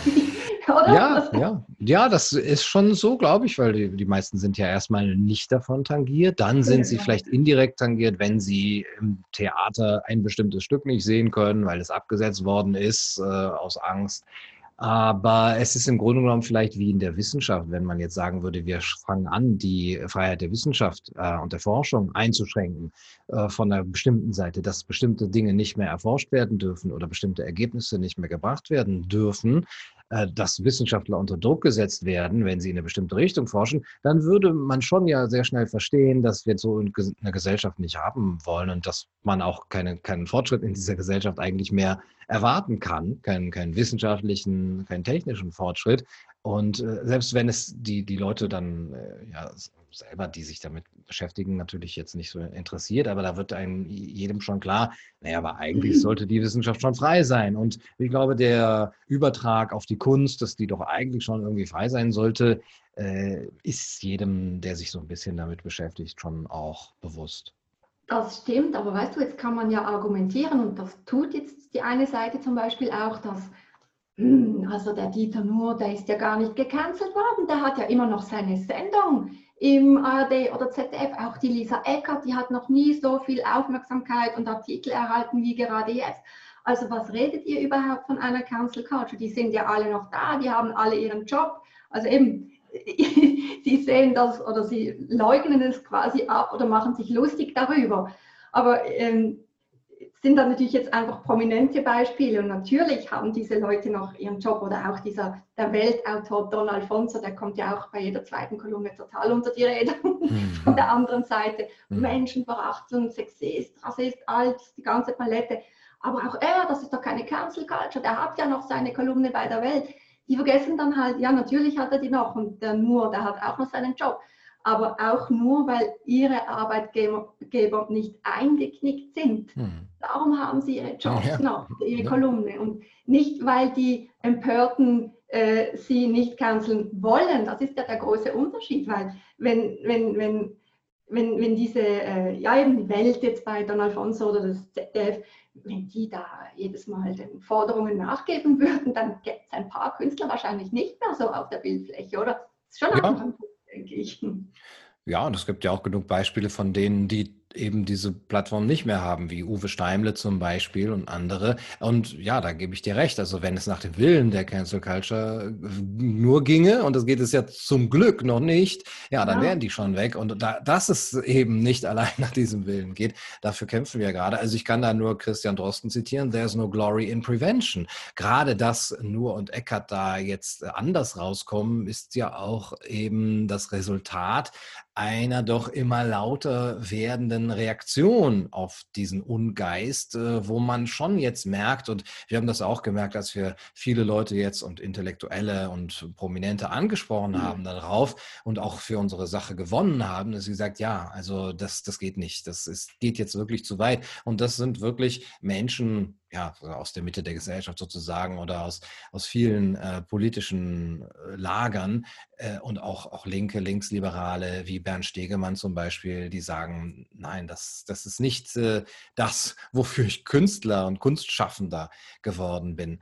Ja, ja. ja, das ist schon so, glaube ich, weil die, die meisten sind ja erstmal nicht davon tangiert. Dann sind sie vielleicht indirekt tangiert, wenn sie im Theater ein bestimmtes Stück nicht sehen können, weil es abgesetzt worden ist äh, aus Angst. Aber es ist im Grunde genommen vielleicht wie in der Wissenschaft, wenn man jetzt sagen würde, wir fangen an, die Freiheit der Wissenschaft äh, und der Forschung einzuschränken äh, von einer bestimmten Seite, dass bestimmte Dinge nicht mehr erforscht werden dürfen oder bestimmte Ergebnisse nicht mehr gebracht werden dürfen, dass Wissenschaftler unter Druck gesetzt werden, wenn sie in eine bestimmte Richtung forschen, dann würde man schon ja sehr schnell verstehen, dass wir so eine Gesellschaft nicht haben wollen und dass man auch keine, keinen Fortschritt in dieser Gesellschaft eigentlich mehr erwarten kann, keinen, keinen wissenschaftlichen, keinen technischen Fortschritt. Und äh, selbst wenn es die, die Leute dann äh, ja, selber, die sich damit beschäftigen, natürlich jetzt nicht so interessiert, aber da wird einem jedem schon klar, naja, aber eigentlich mhm. sollte die Wissenschaft schon frei sein. Und ich glaube, der Übertrag auf die Kunst, dass die doch eigentlich schon irgendwie frei sein sollte, äh, ist jedem, der sich so ein bisschen damit beschäftigt, schon auch bewusst. Das stimmt, aber weißt du, jetzt kann man ja argumentieren und das tut jetzt die eine Seite zum Beispiel auch, dass hm, also der Dieter Nuhr, der ist ja gar nicht gecancelt worden, der hat ja immer noch seine Sendung im ARD oder ZDF. Auch die Lisa Eckert, die hat noch nie so viel Aufmerksamkeit und Artikel erhalten wie gerade jetzt. Also was redet ihr überhaupt von einer Cancel Culture? Die sind ja alle noch da, die haben alle ihren Job. Also eben, sie sehen das oder sie leugnen es quasi ab oder machen sich lustig darüber. Aber ähm, sind dann natürlich jetzt einfach prominente Beispiele und natürlich haben diese Leute noch ihren Job oder auch dieser der Weltautor Don Alfonso, der kommt ja auch bei jeder zweiten Kolumne total unter die Räder mhm. von der anderen Seite. Mhm. Menschenverachtung, Sexist, Rassist, alles, die ganze Palette. Aber auch er, das ist doch keine Cancel Culture, der hat ja noch seine Kolumne bei der Welt. Die vergessen dann halt, ja, natürlich hat er die noch und der Nur, der hat auch noch seinen Job aber auch nur, weil ihre Arbeitgeber nicht eingeknickt sind. Hm. Darum haben sie ihre Jobs ja. noch, ihre ja. Kolumne. Und nicht, weil die Empörten äh, sie nicht canceln wollen. Das ist ja der große Unterschied, weil wenn, wenn, wenn wenn, wenn diese, äh, ja eben die Welt jetzt bei Don Alfonso oder das ZDF, wenn die da jedes Mal den Forderungen nachgeben würden, dann gäbe es ein paar Künstler wahrscheinlich nicht mehr so auf der Bildfläche, oder? Das ist schon ja. ein Punkt, denke ich. Ja, und es gibt ja auch genug Beispiele von denen, die eben diese Plattform nicht mehr haben, wie Uwe Steimle zum Beispiel und andere. Und ja, da gebe ich dir recht. Also wenn es nach dem Willen der Cancel Culture nur ginge, und das geht es ja zum Glück noch nicht, ja, dann ja. wären die schon weg. Und da, dass es eben nicht allein nach diesem Willen geht, dafür kämpfen wir gerade. Also ich kann da nur Christian Drosten zitieren, There's no glory in prevention. Gerade dass Nur und Eckert da jetzt anders rauskommen, ist ja auch eben das Resultat einer doch immer lauter werdenden Reaktion auf diesen Ungeist, äh, wo man schon jetzt merkt, und wir haben das auch gemerkt, als wir viele Leute jetzt und Intellektuelle und Prominente angesprochen mhm. haben darauf und auch für unsere Sache gewonnen haben, dass sie gesagt, ja, also das, das geht nicht, das ist, geht jetzt wirklich zu weit. Und das sind wirklich Menschen, ja, aus der Mitte der Gesellschaft sozusagen oder aus, aus vielen äh, politischen äh, Lagern äh, und auch, auch Linke, Linksliberale wie Bernd Stegemann zum Beispiel, die sagen, nein, das, das ist nicht äh, das, wofür ich Künstler und Kunstschaffender geworden bin.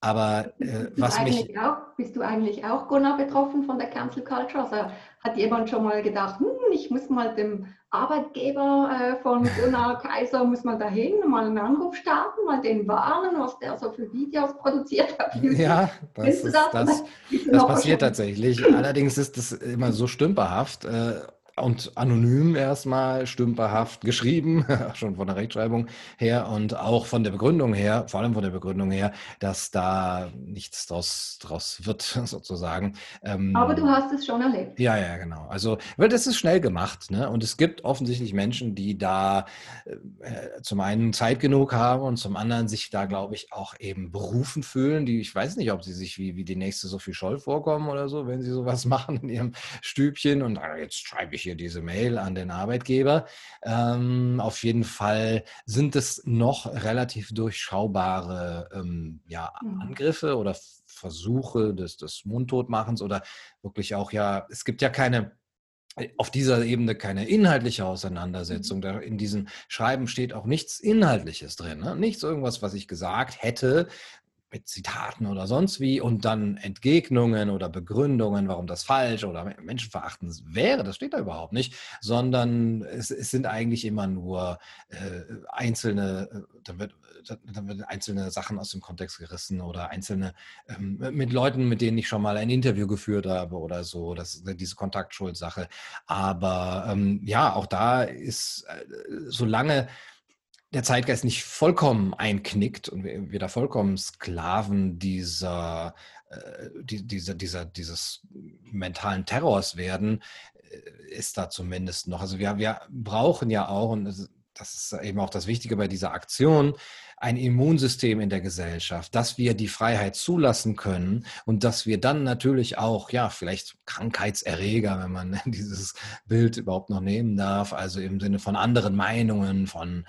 Aber äh, was mich. Auch, bist du eigentlich auch, Gunnar, betroffen von der Cancel Culture? Also hat jemand schon mal gedacht, hm, ich muss mal dem Arbeitgeber äh, von Gunnar Kaiser, muss man dahin, mal einen Anruf starten, mal den warnen, was der so für Videos produziert hat. Ja, das, ist, das, das, das passiert tatsächlich. Allerdings ist das immer so stümperhaft. Äh, und anonym erstmal stümperhaft geschrieben, schon von der Rechtschreibung her und auch von der Begründung her, vor allem von der Begründung her, dass da nichts draus, draus wird, sozusagen. Ähm, Aber du hast es schon erlebt. Ja, ja, genau. Also, weil das ist schnell gemacht, ne? Und es gibt offensichtlich Menschen, die da äh, zum einen Zeit genug haben und zum anderen sich da, glaube ich, auch eben berufen fühlen, die, ich weiß nicht, ob sie sich wie, wie die nächste Sophie Scholl vorkommen oder so, wenn sie sowas machen in ihrem Stübchen und ah, jetzt schreibe ich hier diese Mail an den Arbeitgeber. Ähm, auf jeden Fall sind es noch relativ durchschaubare ähm, ja, mhm. Angriffe oder Versuche des, des Mundtotmachens oder wirklich auch ja, es gibt ja keine auf dieser Ebene keine inhaltliche Auseinandersetzung. Mhm. in diesen Schreiben steht auch nichts Inhaltliches drin. Ne? Nichts irgendwas, was ich gesagt hätte, mit Zitaten oder sonst wie und dann Entgegnungen oder Begründungen, warum das falsch oder menschenverachtend wäre, das steht da überhaupt nicht, sondern es, es sind eigentlich immer nur äh, einzelne, äh, da wird, da wird einzelne Sachen aus dem Kontext gerissen oder einzelne ähm, mit Leuten, mit denen ich schon mal ein Interview geführt habe oder so, das diese Kontaktschuldsache. Aber ähm, ja, auch da ist, äh, solange der Zeitgeist nicht vollkommen einknickt und wir, da vollkommen Sklaven dieser, äh, die, dieser, dieser, dieses mentalen Terrors werden, äh, ist da zumindest noch. Also wir, wir brauchen ja auch, und das ist eben auch das Wichtige bei dieser Aktion, ein Immunsystem in der Gesellschaft, dass wir die Freiheit zulassen können und dass wir dann natürlich auch, ja, vielleicht Krankheitserreger, wenn man dieses Bild überhaupt noch nehmen darf, also im Sinne von anderen Meinungen, von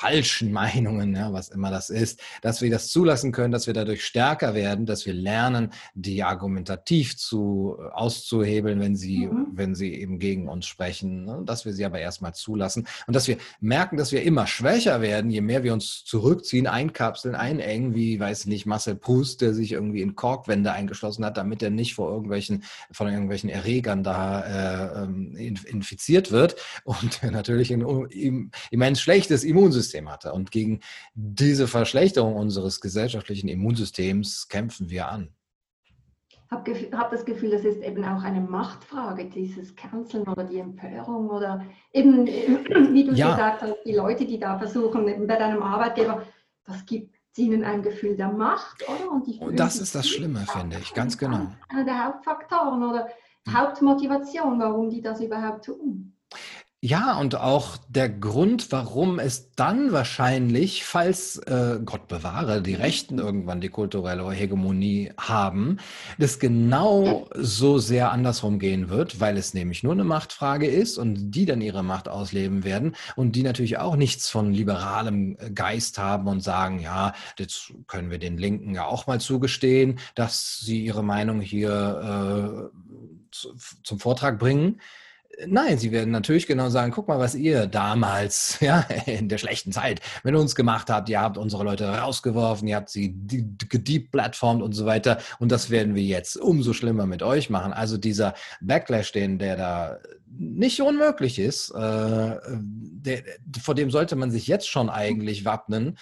falschen Meinungen, ja, was immer das ist, dass wir das zulassen können, dass wir dadurch stärker werden, dass wir lernen, die argumentativ zu äh, auszuhebeln, wenn sie, mhm. wenn sie eben gegen uns sprechen, ne? dass wir sie aber erstmal zulassen und dass wir merken, dass wir immer schwächer werden, je mehr wir uns zurückziehen, einkapseln, einengen, wie, weiß ich nicht, Marcel Proust, der sich irgendwie in Korkwände eingeschlossen hat, damit er nicht vor irgendwelchen, von irgendwelchen Erregern da äh, ähm, infiziert wird und natürlich ein immens schlechtes Immunsystem Immunsystem hatte. Und gegen diese Verschlechterung unseres gesellschaftlichen Immunsystems kämpfen wir an. Ich habe hab das Gefühl, das ist eben auch eine Machtfrage, dieses Canceln oder die Empörung oder eben, wie du ja. gesagt hast, die Leute, die da versuchen, bei deinem Arbeitgeber, das gibt ihnen ein Gefühl der Macht, oder? Und, Und das ist das Schlimme, finde ich, ganz genau. Einer der Hauptfaktoren oder hm. Hauptmotivation, warum die das überhaupt tun. Ja, und auch der Grund, warum es dann wahrscheinlich, falls äh, Gott bewahre, die Rechten irgendwann die kulturelle Hegemonie haben, das genau so sehr andersrum gehen wird, weil es nämlich nur eine Machtfrage ist und die dann ihre Macht ausleben werden und die natürlich auch nichts von liberalem äh, Geist haben und sagen, ja, jetzt können wir den Linken ja auch mal zugestehen, dass sie ihre Meinung hier äh, zu, zum Vortrag bringen Nein, sie werden natürlich genau sagen, guck mal, was ihr damals, ja, in der schlechten Zeit mit uns gemacht habt. Ihr habt unsere Leute rausgeworfen, ihr habt sie gedeplattformt und so weiter. Und das werden wir jetzt umso schlimmer mit euch machen. Also dieser Backlash, den, der da nicht unmöglich ist, äh, der, vor dem sollte man sich jetzt schon eigentlich wappnen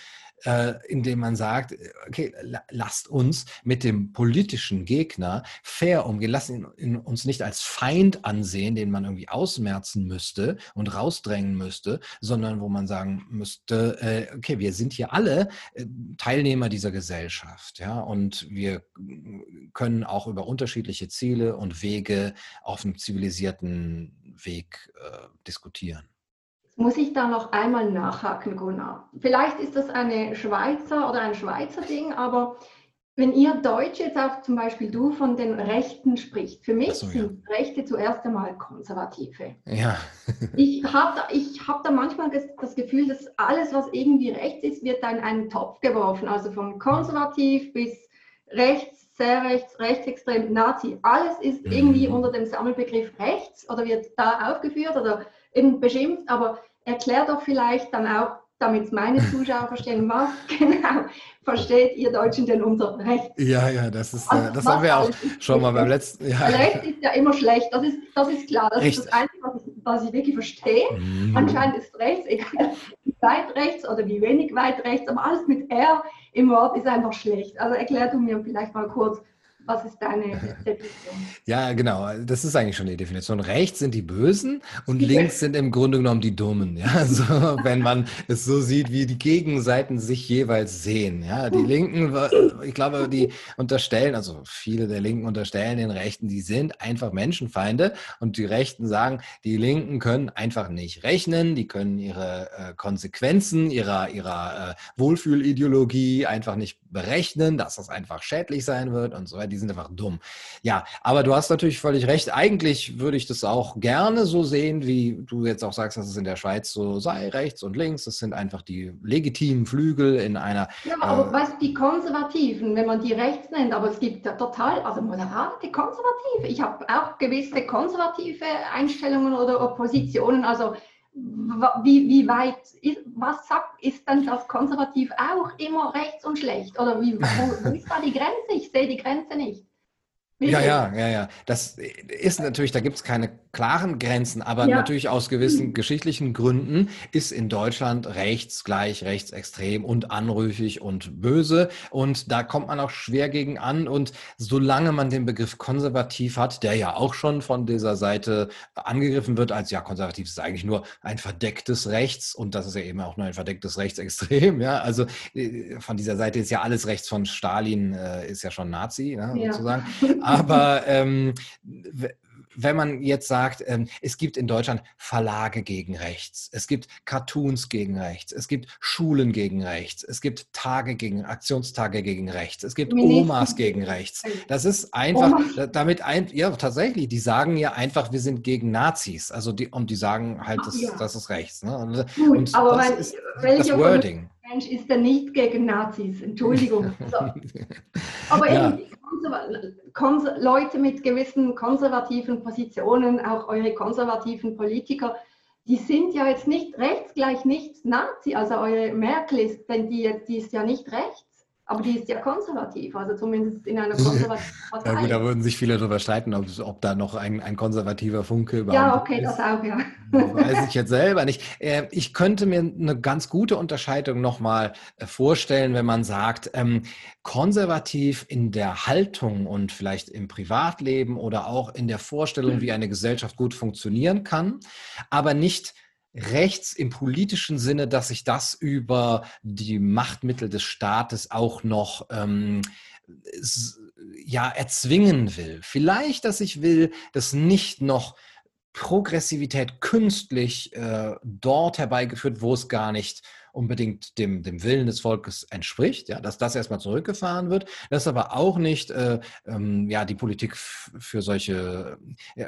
äh, indem man sagt, okay, lasst uns mit dem politischen Gegner fair umgehen, lasst ihn, ihn, uns nicht als Feind ansehen, den man irgendwie ausmerzen müsste und rausdrängen müsste, sondern wo man sagen müsste, äh, okay, wir sind hier alle äh, Teilnehmer dieser Gesellschaft, ja, und wir können auch über unterschiedliche Ziele und Wege auf einem zivilisierten Weg äh, diskutieren muss ich da noch einmal nachhaken, Gunnar. Vielleicht ist das eine Schweizer oder ein Schweizer Ding, aber wenn ihr Deutsche jetzt auch zum Beispiel du von den Rechten spricht, für mich so, sind ja. Rechte zuerst einmal Konservative. Ja. ich habe ich hab da manchmal das Gefühl, dass alles, was irgendwie rechts ist, wird da in einen Topf geworfen. Also von konservativ bis rechts, sehr rechts, rechtsextrem, Nazi. Alles ist irgendwie mhm. unter dem Sammelbegriff rechts oder wird da aufgeführt oder eben beschimpft. Aber erklär doch vielleicht dann auch, damit meine Zuschauer verstehen, was genau versteht ihr Deutschen denn unter Recht? Ja, ja, das ist, also, das haben wir auch schon mal beim letzten. Ja. Recht ist ja immer schlecht, das ist, das ist klar. Das Recht. ist das Einzige, was ich, was ich wirklich verstehe. Mhm. Anscheinend ist rechts, egal wie weit rechts oder wie wenig weit rechts, aber alles mit R im Wort ist einfach schlecht. Also erklär du mir vielleicht mal kurz, was ist deine Definition? Ja, genau. Das ist eigentlich schon die Definition. Rechts sind die Bösen und links sind im Grunde genommen die Dummen. Ja, also wenn man es so sieht, wie die Gegenseiten sich jeweils sehen. Ja, die Linken, ich glaube, die unterstellen, also viele der Linken unterstellen den Rechten, die sind einfach Menschenfeinde und die Rechten sagen, die Linken können einfach nicht rechnen, die können ihre äh, Konsequenzen ihrer, ihrer äh, Wohlfühlideologie einfach nicht berechnen, dass das einfach schädlich sein wird und so weiter die sind einfach dumm. Ja, aber du hast natürlich völlig recht. Eigentlich würde ich das auch gerne so sehen, wie du jetzt auch sagst, dass es in der Schweiz so sei, rechts und links. Das sind einfach die legitimen Flügel in einer. Ja, aber äh, was die Konservativen, wenn man die rechts nennt, aber es gibt total, also moderate Konservative. Ich habe auch gewisse konservative Einstellungen oder Oppositionen. Also wie, wie weit, ist, was sagt, ist denn das konservativ auch immer rechts und schlecht? Oder wie, wo, wo ist da die Grenze? Ich sehe die Grenze nicht. Ja, ja, ja, ja. Das ist natürlich, da gibt es keine klaren Grenzen, aber ja. natürlich aus gewissen geschichtlichen Gründen ist in Deutschland rechts gleich rechtsextrem und anrüchig und böse. Und da kommt man auch schwer gegen an. Und solange man den Begriff konservativ hat, der ja auch schon von dieser Seite angegriffen wird, als ja, konservativ ist eigentlich nur ein verdecktes Rechts und das ist ja eben auch nur ein verdecktes Rechtsextrem. Ja, also äh, von dieser Seite ist ja alles rechts von Stalin, äh, ist ja schon Nazi, ne, ja. sozusagen. Aber ähm, wenn man jetzt sagt, ähm, es gibt in Deutschland Verlage gegen rechts, es gibt Cartoons gegen rechts, es gibt Schulen gegen rechts, es gibt Tage gegen, Aktionstage gegen rechts, es gibt Omas gegen rechts. Das ist einfach, damit ein, ja, tatsächlich, die sagen ja einfach, wir sind gegen Nazis. Also die, und die sagen halt, das, ja. das ist rechts. Ne? Und, Gut, und aber das mein, ist das Wording. Mensch ist er nicht gegen Nazis, Entschuldigung. So. Aber ja. eben, Leute mit gewissen konservativen Positionen, auch eure konservativen Politiker, die sind ja jetzt nicht rechts gleich nicht Nazi. Also eure Merkel ist, denn die, die ist ja nicht rechts. Aber die ist ja konservativ, also zumindest in einer konservativen Partei. Ja gut, da würden sich viele darüber streiten, ob, ob da noch ein, ein konservativer Funke überhaupt Ja, okay, ist. das auch, ja. Weiß ich jetzt selber nicht. Äh, ich könnte mir eine ganz gute Unterscheidung nochmal äh, vorstellen, wenn man sagt, ähm, konservativ in der Haltung und vielleicht im Privatleben oder auch in der Vorstellung, wie eine Gesellschaft gut funktionieren kann, aber nicht rechts im politischen Sinne, dass ich das über die Machtmittel des Staates auch noch ähm, ja erzwingen will. Vielleicht, dass ich will, dass nicht noch Progressivität künstlich äh, dort herbeigeführt, wo es gar nicht unbedingt dem, dem Willen des Volkes entspricht, ja, dass das erstmal zurückgefahren wird, dass aber auch nicht äh, ähm, ja, die Politik für solche,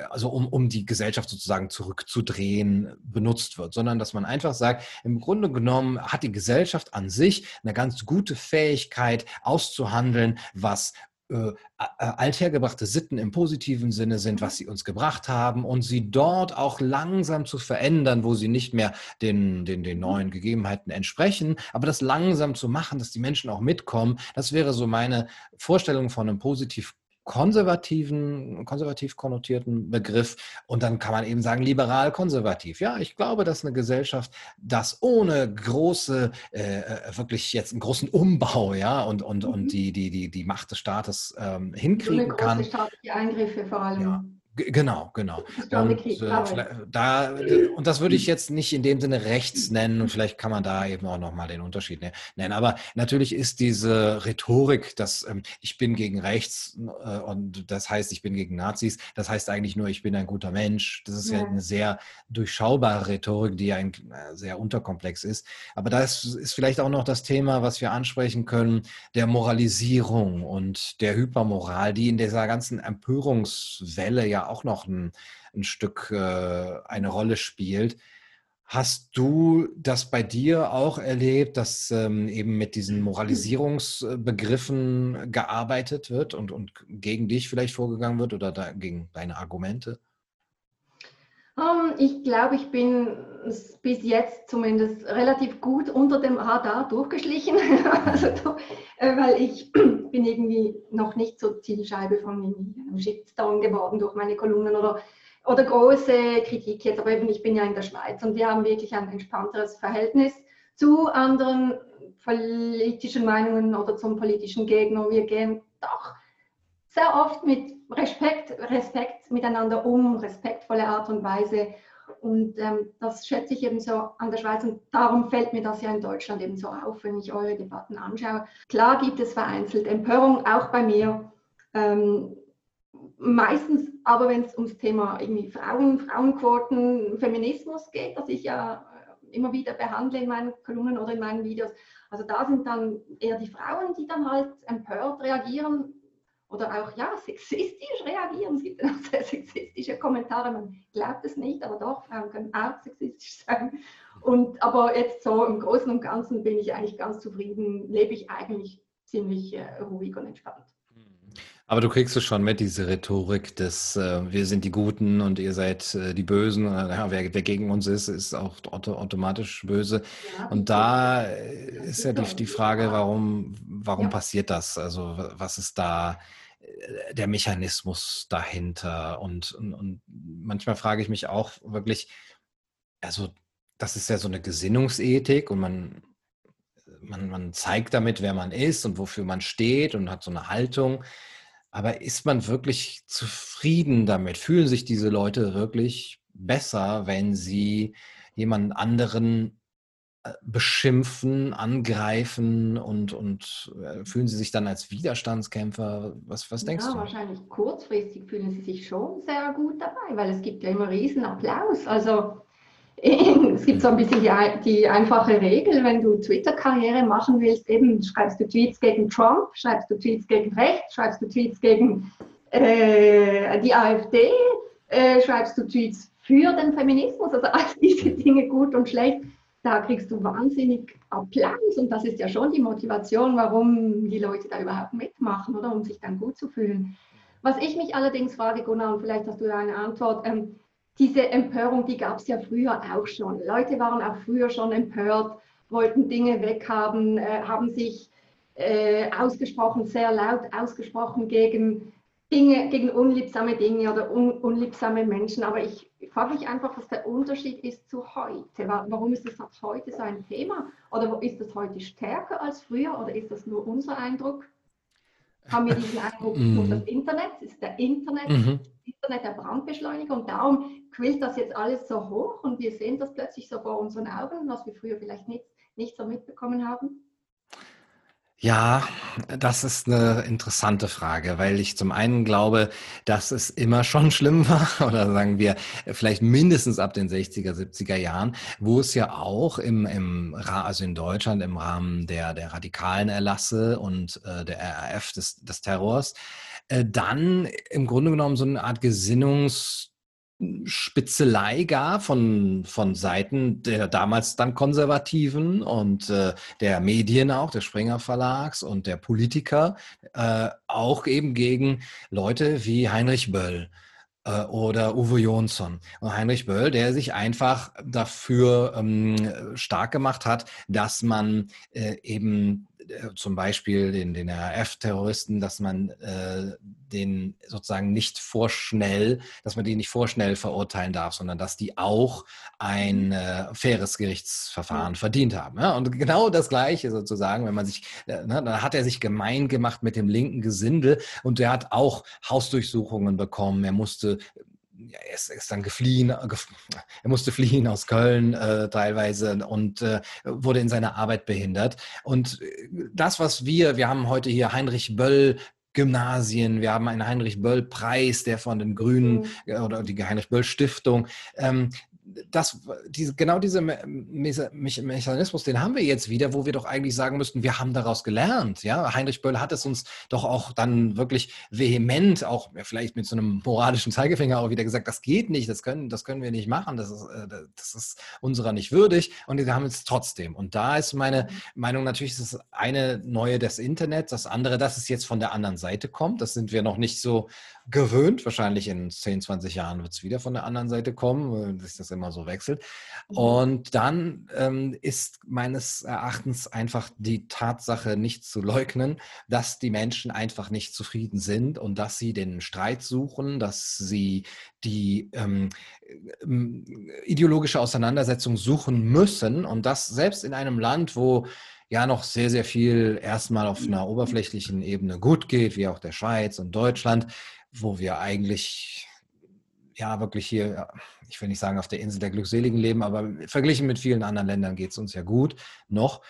also um, um die Gesellschaft sozusagen zurückzudrehen, benutzt wird, sondern dass man einfach sagt, im Grunde genommen hat die Gesellschaft an sich eine ganz gute Fähigkeit auszuhandeln, was äh, althergebrachte Sitten im positiven Sinne sind, was sie uns gebracht haben und sie dort auch langsam zu verändern, wo sie nicht mehr den, den, den neuen Gegebenheiten entsprechen, aber das langsam zu machen, dass die Menschen auch mitkommen, das wäre so meine Vorstellung von einem positiv konservativen, konservativ konnotierten Begriff. Und dann kann man eben sagen, liberal-konservativ. Ja, ich glaube, dass eine Gesellschaft das ohne große, äh, äh, wirklich jetzt einen großen Umbau, ja, und, und, mhm. und die, die, die, die Macht des Staates ähm, hinkriegen so eine große kann. Staatliche Eingriffe vor allem. Ja. Genau, genau. Und, äh, da, und das würde ich jetzt nicht in dem Sinne rechts nennen und vielleicht kann man da eben auch nochmal den Unterschied ne, nennen. Aber natürlich ist diese Rhetorik, dass ähm, ich bin gegen rechts äh, und das heißt, ich bin gegen Nazis, das heißt eigentlich nur, ich bin ein guter Mensch. Das ist ja, ja eine sehr durchschaubare Rhetorik, die ja ein, äh, sehr unterkomplex ist. Aber da ist vielleicht auch noch das Thema, was wir ansprechen können, der Moralisierung und der Hypermoral, die in dieser ganzen Empörungswelle ja auch noch ein, ein Stück äh, eine Rolle spielt. Hast du das bei dir auch erlebt, dass ähm, eben mit diesen Moralisierungsbegriffen gearbeitet wird und, und gegen dich vielleicht vorgegangen wird oder da, gegen deine Argumente? Um, ähm, ich glaube, ich bin bis jetzt zumindest relativ gut unter dem Radar durchgeschlichen, also, äh, weil ich bin irgendwie noch nicht so Zielscheibe von einem Shitstorm geworden durch meine Kolumnen oder, oder große Kritik jetzt, aber eben ich bin ja in der Schweiz und wir haben wirklich ein entspannteres Verhältnis zu anderen politischen Meinungen oder zum politischen Gegner. Wir gehen doch sehr oft mit Respekt, Respekt miteinander um, respektvolle Art und Weise. Und ähm, das schätze ich eben so an der Schweiz und darum fällt mir das ja in Deutschland eben so auf, wenn ich eure Debatten anschaue. Klar gibt es vereinzelt Empörung, auch bei mir. Ähm, meistens aber, wenn es ums Thema irgendwie Frauen, Frauenquoten, Feminismus geht, das ich ja immer wieder behandle in meinen Kolumnen oder in meinen Videos. Also da sind dann eher die Frauen, die dann halt empört reagieren oder auch ja, sexistisch reagieren. Es gibt auch sehr sexistische Kommentare, man glaubt es nicht, aber doch, Frauen können auch sexistisch sein. Und, aber jetzt so im Großen und Ganzen bin ich eigentlich ganz zufrieden, lebe ich eigentlich ziemlich äh, ruhig und entspannt. Aber du kriegst es schon mit, diese Rhetorik des äh, wir sind die Guten und ihr seid äh, die Bösen. Ja, wer, wer, gegen uns ist, ist auch auto, automatisch böse. Ja, und da ist ja die, die Frage, warum, warum ja. passiert das? Also was ist da äh, der Mechanismus dahinter? Und, und, und manchmal frage ich mich auch wirklich, also das ist ja so eine Gesinnungsethik und man, man, man zeigt damit, wer man ist und wofür man steht und hat so eine Haltung. Aber ist man wirklich zufrieden damit? Fühlen sich diese Leute wirklich besser, wenn sie jemand anderen äh, beschimpfen, angreifen und, und äh, fühlen sie sich dann als Widerstandskämpfer? Was, was denkst ja, du? Wahrscheinlich kurzfristig fühlen sie sich schon sehr gut dabei, weil es gibt ja immer riesen Applaus. Also es gibt so ein bisschen die, die einfache Regel, wenn du Twitter-Karriere machen willst, eben schreibst du Tweets gegen Trump, schreibst du Tweets gegen rechts, schreibst du Tweets gegen äh, die AfD, äh, schreibst du Tweets für den Feminismus, also all diese Dinge gut und schlecht, da kriegst du wahnsinnig Applaus und das ist ja schon die Motivation, warum die Leute da überhaupt mitmachen, oder um sich dann gut zu fühlen. Was ich mich allerdings frage, Gunnar, und vielleicht hast du da eine Antwort, ähm, diese Empörung, die gab es ja früher auch schon. Leute waren auch früher schon empört, wollten Dinge weghaben, äh, haben sich äh, ausgesprochen, sehr laut ausgesprochen gegen Dinge, gegen unliebsame Dinge oder un, unliebsame Menschen. Aber ich, frage mich einfach, was der Unterschied ist zu heute. Warum ist das heute so ein Thema? Oder ist das heute stärker als früher? Oder ist das nur unser Eindruck? Haben wir diesen Eindruck durch das Internet? Ist der Internet, mhm. Internet der Brandbeschleuniger und darum quillt das jetzt alles so hoch und wir sehen das plötzlich so vor unseren Augen, was wir früher vielleicht nicht, nicht so mitbekommen haben? Ja, das ist eine interessante Frage, weil ich zum einen glaube, dass es immer schon schlimm war, oder sagen wir vielleicht mindestens ab den 60er, 70er Jahren, wo es ja auch im, im also in Deutschland im Rahmen der, der radikalen Erlasse und äh, der RAF des, des Terrors, äh, dann im Grunde genommen so eine Art Gesinnungs Spitzelei gab von, von Seiten der damals dann Konservativen und äh, der Medien auch, des Springer Verlags und der Politiker, äh, auch eben gegen Leute wie Heinrich Böll äh, oder Uwe Jonsson. Und Heinrich Böll, der sich einfach dafür ähm, stark gemacht hat, dass man äh, eben zum Beispiel den, den RAF-Terroristen, dass man äh, den sozusagen nicht vorschnell, dass man die nicht vorschnell verurteilen darf, sondern dass die auch ein mhm. äh, faires Gerichtsverfahren verdient haben. Ja? Und genau das Gleiche sozusagen, wenn man sich, äh, ne, dann hat er sich gemein gemacht mit dem linken Gesindel und der hat auch Hausdurchsuchungen bekommen. Er musste er ist, ist, dann gefliehen, er musste fliehen aus Köln äh, teilweise und äh, wurde in seiner Arbeit behindert. Und äh, das, was wir, wir haben heute hier Heinrich Böll Gymnasien, wir haben einen Heinrich Böll Preis, der von den Grünen mhm. Oder die Heinrich Böll Stiftung. Ähm, das, diese, genau dieser Mechanismus, den haben wir jetzt wieder, wo wir doch eigentlich sagen müssten, wir haben daraus gelernt. Ja? Heinrich Böll hat es uns doch auch dann wirklich vehement, auch vielleicht mit so einem moralischen Zeigefinger auch wieder gesagt, das geht nicht, das können, das können wir nicht machen, das ist, äh, das ist unserer nicht würdig und wir haben es trotzdem. Und da ist meine Meinung natürlich, das eine neue des Internets, das andere, dass es jetzt von der anderen Seite kommt. Das sind wir noch nicht so gewöhnt. Wahrscheinlich in 10, 20 Jahren wird es wieder von der anderen Seite kommen, dass das immer so wechselt. Mhm. Und dann ähm, ist meines Erachtens einfach die Tatsache nicht zu leugnen, dass die Menschen einfach nicht zufrieden sind und dass sie den Streit suchen, dass sie die ähm, ideologische Auseinandersetzung suchen müssen und das selbst in einem Land, wo ja noch sehr, sehr viel erstmal auf einer oberflächlichen Ebene gut geht, wie auch der Schweiz und Deutschland, wo wir eigentlich ja wirklich hier, ich will nicht sagen auf der Insel der Glückseligen leben, aber verglichen mit vielen anderen Ländern geht es uns ja gut noch.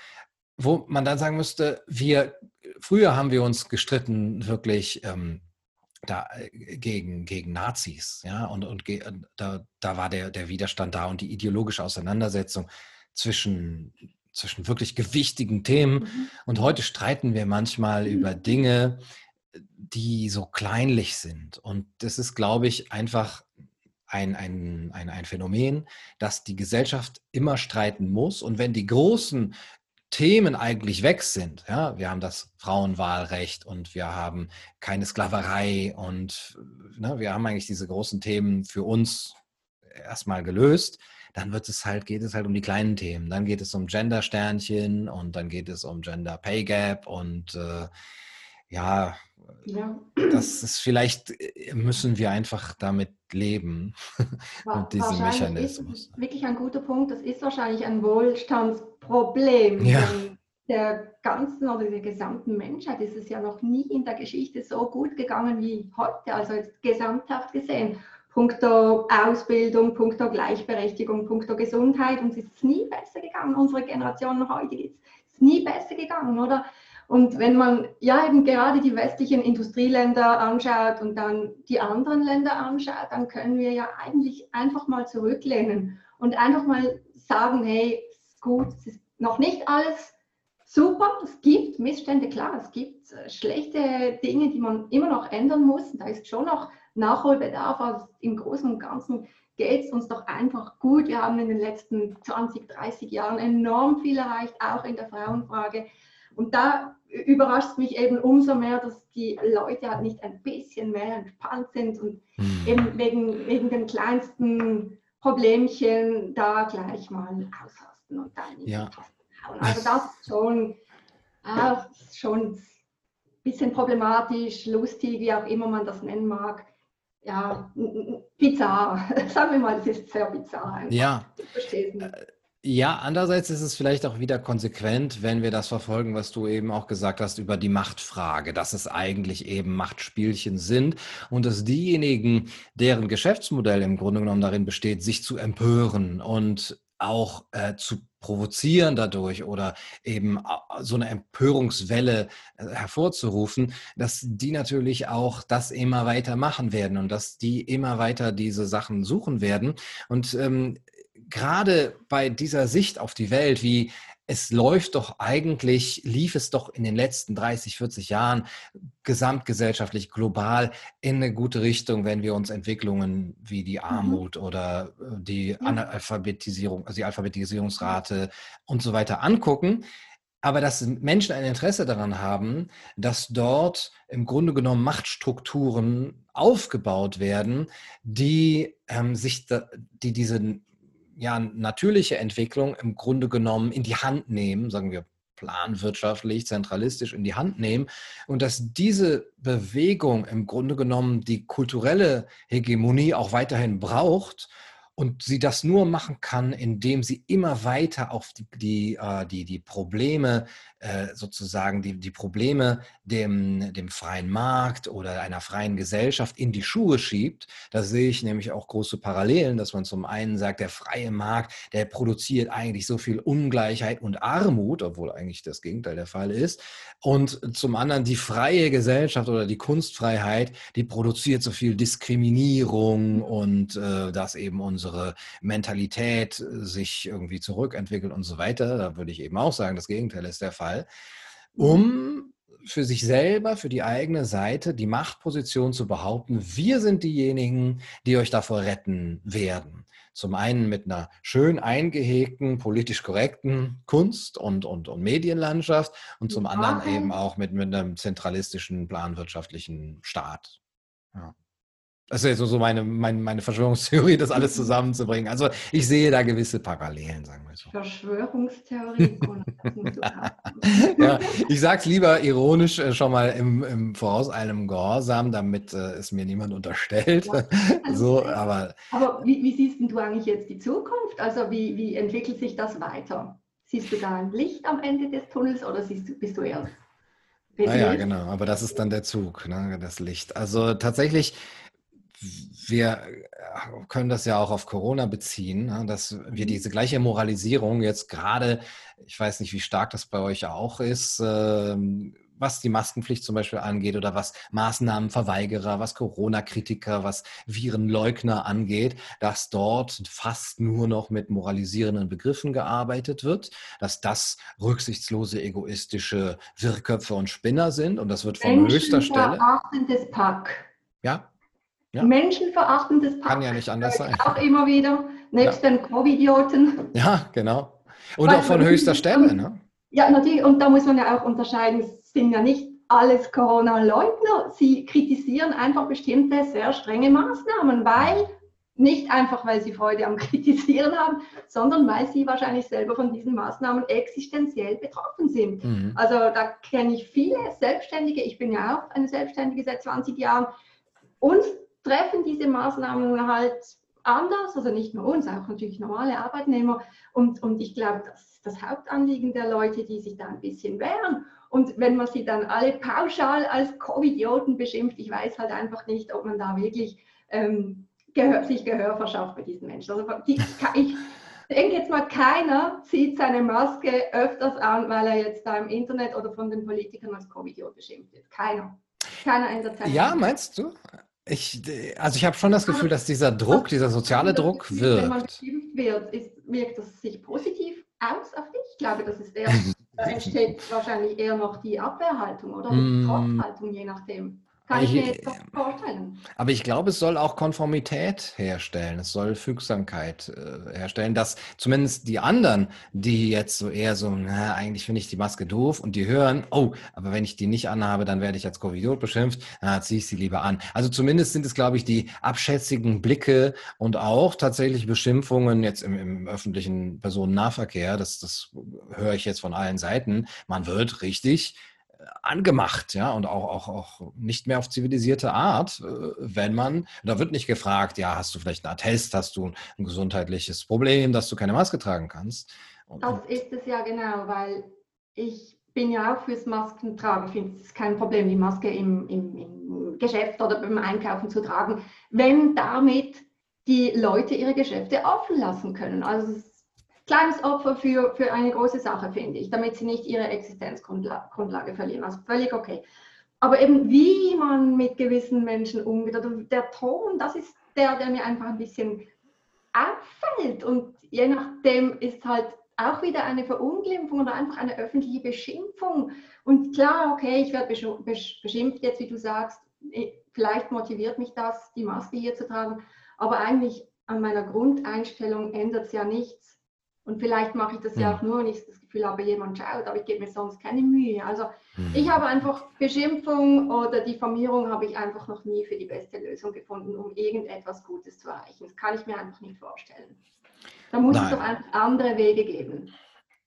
Wo man dann sagen müsste, wir, früher haben wir uns gestritten wirklich ähm, da, äh, gegen, gegen Nazis, ja, und, und da, da war der, der Widerstand da und die ideologische Auseinandersetzung zwischen zwischen wirklich gewichtigen Themen. Mhm. Und heute streiten wir manchmal mhm. über Dinge, die so kleinlich sind. Und das ist, glaube ich, einfach ein, ein, ein, ein Phänomen, dass die Gesellschaft immer streiten muss. Und wenn die großen Themen eigentlich weg sind, ja, wir haben das Frauenwahlrecht und wir haben keine Sklaverei und ne, wir haben eigentlich diese großen Themen für uns erstmal gelöst, dann wird es halt, geht es halt um die kleinen Themen. Dann geht es um Gender-Sternchen und dann geht es um Gender Pay Gap und äh, ja, ja, das ist vielleicht, äh, müssen wir einfach damit leben, mit diesem Mechanismus. Ist wirklich ein guter Punkt. Das ist wahrscheinlich ein Wohlstandsproblem. Ja. Der ganzen oder der gesamten Menschheit ist es ja noch nie in der Geschichte so gut gegangen wie heute, also jetzt gesamthaft gesehen. Punkto Ausbildung, punkto Gleichberechtigung, punkto Gesundheit. Uns ist es nie besser gegangen. Unsere Generation heute ist es nie besser gegangen, oder? Und wenn man ja eben gerade die westlichen Industrieländer anschaut und dann die anderen Länder anschaut, dann können wir ja eigentlich einfach mal zurücklehnen und einfach mal sagen, hey, gut, es ist noch nicht alles super, es gibt Missstände, klar, es gibt äh, schlechte Dinge, die man immer noch ändern muss. Da ist schon noch Nachholbedarf, aber im Großen und Ganzen geht es uns doch einfach gut. Wir haben in den letzten 20, 30 Jahren enorm viel erreicht, auch in der Frauenfrage. Und da überrascht mich eben umso mehr, dass die Leute halt nicht ein bisschen mehr entspannt sind und mhm. eben wegen, wegen den kleinsten Problemchen da gleich mal ausrasten und dann ja. hauen. Also das ist schon, ah, schon ein bisschen problematisch, lustig, wie auch immer man das nennen mag. Ja, bizarr. Sagen wir mal, es ist sehr bizarr. Einfach. Ja. Ich verstehe es nicht. Ja, andererseits ist es vielleicht auch wieder konsequent, wenn wir das verfolgen, was du eben auch gesagt hast über die Machtfrage, dass es eigentlich eben Machtspielchen sind und dass diejenigen, deren Geschäftsmodell im Grunde genommen darin besteht, sich zu empören und auch äh, zu provozieren dadurch oder eben äh, so eine Empörungswelle äh, hervorzurufen, dass die natürlich auch das immer weiter machen werden und dass die immer weiter diese Sachen suchen werden. Und ähm, gerade bei dieser Sicht auf die Welt, wie es läuft doch eigentlich, lief es doch in den letzten 30, 40 Jahren gesamtgesellschaftlich, global in eine gute Richtung, wenn wir uns Entwicklungen wie die mhm. Armut mhm. oder äh, die Analphabetisierung, also die Alphabetisierungsrate und so weiter angucken. Aber dass Menschen ein Interesse daran haben, dass dort im Grunde genommen Machtstrukturen aufgebaut werden, die ähm, sich, da, die diese ja, natürliche Entwicklung im Grunde genommen in die Hand nehmen, sagen wir planwirtschaftlich, zentralistisch in die Hand nehmen und dass diese Bewegung im Grunde genommen die kulturelle Hegemonie auch weiterhin braucht und sie das nur machen kann, indem sie immer weiter auf die, die, äh, die, Probleme sozusagen die, die Probleme dem, dem freien Markt oder einer freien Gesellschaft in die Schuhe schiebt. Da sehe ich nämlich auch große Parallelen, dass man zum einen sagt, der freie Markt, der produziert eigentlich so viel Ungleichheit und Armut, obwohl eigentlich das Gegenteil der Fall ist. Und zum anderen die freie Gesellschaft oder die Kunstfreiheit, die produziert so viel Diskriminierung und äh, dass eben unsere Mentalität sich irgendwie zurückentwickelt und so weiter. Da würde ich eben auch sagen, das Gegenteil ist der Fall. Fall, mhm. um für sich selber, für die eigene Seite die Machtposition zu behaupten, wir sind diejenigen, die euch davor retten werden. Zum einen mit einer schön eingehegten, politisch korrekten Kunst- und, und, und Medienlandschaft und zum anderen eben auch mit, mit einem zentralistischen, planwirtschaftlichen Staat. Ja. Das ist jetzt so meine, meine, meine Verschwörungstheorie, das alles zusammenzubringen. Also ich sehe da gewisse Parallelen, sagen wir so. Verschwörungstheorie. ja, ich sage es lieber ironisch äh, schon mal im, im vorauseilendem Gehorsam, damit äh, es mir niemand unterstellt. Ja, so, aber aber wie, wie, siehst du eigentlich jetzt die Zukunft? Also wie, wie entwickelt sich das weiter? Siehst du da ein Licht am Ende des Tunnels oder siehst du, bist du eher Ah ja, genau, aber das ist dann der Zug, ne, das Licht. Also tatsächlich wir äh, können das ja auch auf Corona beziehen, ne, dass wir mhm. diese gleiche Moralisierung jetzt gerade, ich weiß nicht, wie stark das bei euch auch ist, ähm, was die Maskenpflicht zum Beispiel angeht oder was Maßnahmenverweigerer, was Corona-Kritiker, was Virenleugner angeht, dass dort fast nur noch mit moralisierenden Begriffen gearbeitet wird, dass das rücksichtslose, egoistische Wirrköpfe und Spinner sind und das wird von höchster Stelle. Pack. Ja, ja. Menschenverachtendes. Kann ja nicht anders sein. Auch immer wieder, nebst ja. den Covid-Idioten. Ja, genau. Und Weil, auch von höchster Stelle, ne? Ja, natürlich. Und da muss man ja auch unterscheiden, es sind ja nicht alles Corona-Leugner. Sie kritisieren einfach bestimmte sehr strenge Maßnahmen, weil nicht einfach, weil sie Freude am Kritisieren haben, sondern weil sie wahrscheinlich selber von diesen Maßnahmen existenziell betroffen sind. Mhm. Also da kenne ich viele Selbstständige, ich bin ja auch eine Selbstständige seit 20 Jahren. Uns treffen diese Maßnahmen halt anders, also nicht nur uns, auch natürlich normale Arbeitnehmer. Und, und ich glaube, das ist das Hauptanliegen der Leute, die sich da ein bisschen wehren. Und wenn man sie dann alle pauschal als Covidioten beschimpft, ich weiß halt einfach nicht, ob man da wirklich ähm, Gehör, sich Gehör verschafft bei diesen Menschen. Also die, ich denke jetzt mal, keiner zieht seine Maske öfters an, weil er jetzt da im Internet oder von den Politikern als Covidiot beschimpft wird. Keiner. Keiner ändert seine Ja, meinst du? Ich, also ich habe schon das Gefühl, dass dieser Druck, dieser soziale Druck wirkt. Wenn man beschimpft wird, ist, wirkt das sich positiv aus auf dich? Ich glaube, das ist eher, da entsteht wahrscheinlich eher noch die Abwehrhaltung oder die mm. Trotzhaltung, je nachdem. Kann ich, ich mir jetzt vorstellen. Aber ich glaube, es soll auch Konformität herstellen. Es soll Fügsamkeit äh, herstellen, dass zumindest die anderen, die jetzt so eher so, na, eigentlich finde ich die Maske doof und die hören, oh, aber wenn ich die nicht anhabe, dann werde ich als Covidiot beschimpft, na, ziehe ich sie lieber an. Also zumindest sind es, glaube ich, die abschätzigen Blicke und auch tatsächlich Beschimpfungen jetzt im, im öffentlichen Personennahverkehr. Das, das höre ich jetzt von allen Seiten. Man wird richtig angemacht, ja, und auch, auch, auch nicht mehr auf zivilisierte Art, äh, wenn man, da wird nicht gefragt, ja, hast du vielleicht einen Attest, hast du ein gesundheitliches Problem, dass du keine Maske tragen kannst. Und, das ist es ja genau, weil ich bin ja auch fürs Maskentragen. Ich finde es kein Problem, die Maske im, im, im Geschäft oder beim Einkaufen zu tragen, wenn damit die Leute ihre Geschäfte offen lassen können. Also kleines Opfer für, für eine große Sache, finde ich, damit sie nicht ihre Existenzgrundlage verlieren. Also völlig okay. Aber eben, wie man mit gewissen Menschen umgeht, oder der Ton, das ist der, der mir einfach ein bisschen auffällt. Und je nachdem ist halt auch wieder eine Verunglimpfung oder einfach eine öffentliche Beschimpfung. Und klar, okay, ich werde beschimpft jetzt, wie du sagst. Vielleicht motiviert mich das, die Maske hier zu tragen. Aber eigentlich an meiner Grundeinstellung ändert es ja nichts. Und vielleicht mache ich das ja, ja auch nur, wenn ich das Gefühl habe, jemand schaut, aber ich gebe mir sonst keine Mühe. Also mhm. ich habe einfach Beschimpfung oder Diffamierung habe ich einfach noch nie für die beste Lösung gefunden, um irgendetwas Gutes zu erreichen. Das kann ich mir einfach nicht vorstellen. Da muss Nein. es doch einfach andere Wege geben.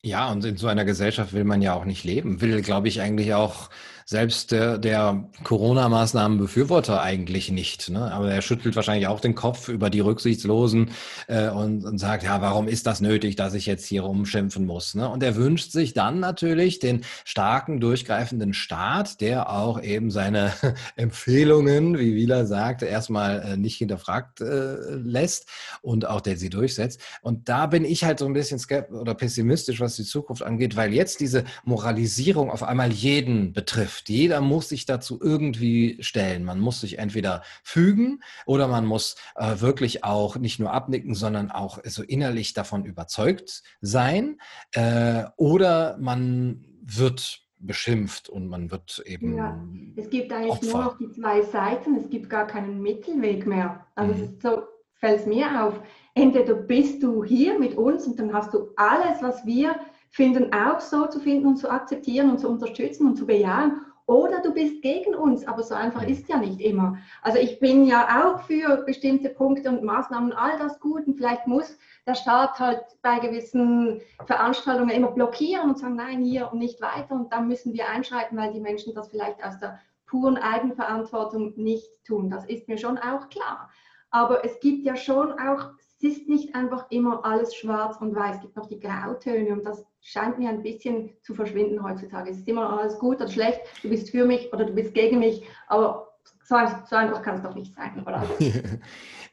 Ja, und in so einer Gesellschaft will man ja auch nicht leben. Will, glaube ich, eigentlich auch selbst der, der Corona-Maßnahmen-Befürworter eigentlich nicht. Ne? Aber er schüttelt wahrscheinlich auch den Kopf über die Rücksichtslosen äh, und, und sagt, ja, warum ist das nötig, dass ich jetzt hier rumschimpfen muss? Ne? Und er wünscht sich dann natürlich den starken, durchgreifenden Staat, der auch eben seine Empfehlungen, wie Wieler sagte, erstmal äh, nicht hinterfragt äh, lässt und auch der sie durchsetzt. Und da bin ich halt so ein bisschen skeptisch oder pessimistisch, was die Zukunft angeht, weil jetzt diese Moralisierung auf einmal jeden betrifft betrifft. Jeder muss sich dazu irgendwie stellen. Man muss sich entweder fügen oder man muss äh, wirklich auch nicht nur abnicken, sondern auch so innerlich davon überzeugt sein. Äh, oder man wird beschimpft und man wird eben. Ja, es gibt eigentlich Opfer. nur noch die zwei Seiten, es gibt gar keinen Mittelweg mehr. Also mhm. so fällt es mir auf. Entweder bist du hier mit uns und dann hast du alles, was wir finden, auch so zu finden und zu akzeptieren und zu unterstützen und zu bejahen. Oder du bist gegen uns, aber so einfach ist ja nicht immer. Also ich bin ja auch für bestimmte Punkte und Maßnahmen all das gut und vielleicht muss der Staat halt bei gewissen Veranstaltungen immer blockieren und sagen, nein, hier und nicht weiter und dann müssen wir einschreiten, weil die Menschen das vielleicht aus der puren Eigenverantwortung nicht tun. Das ist mir schon auch klar. Aber es gibt ja schon auch es ist nicht einfach immer alles schwarz und weiß, es gibt noch die Grautöne und das scheint mir ein bisschen zu verschwinden heutzutage. Es ist immer alles gut oder schlecht, du bist für mich oder du bist gegen mich, aber so, so einfach kann es doch nicht sein, oder?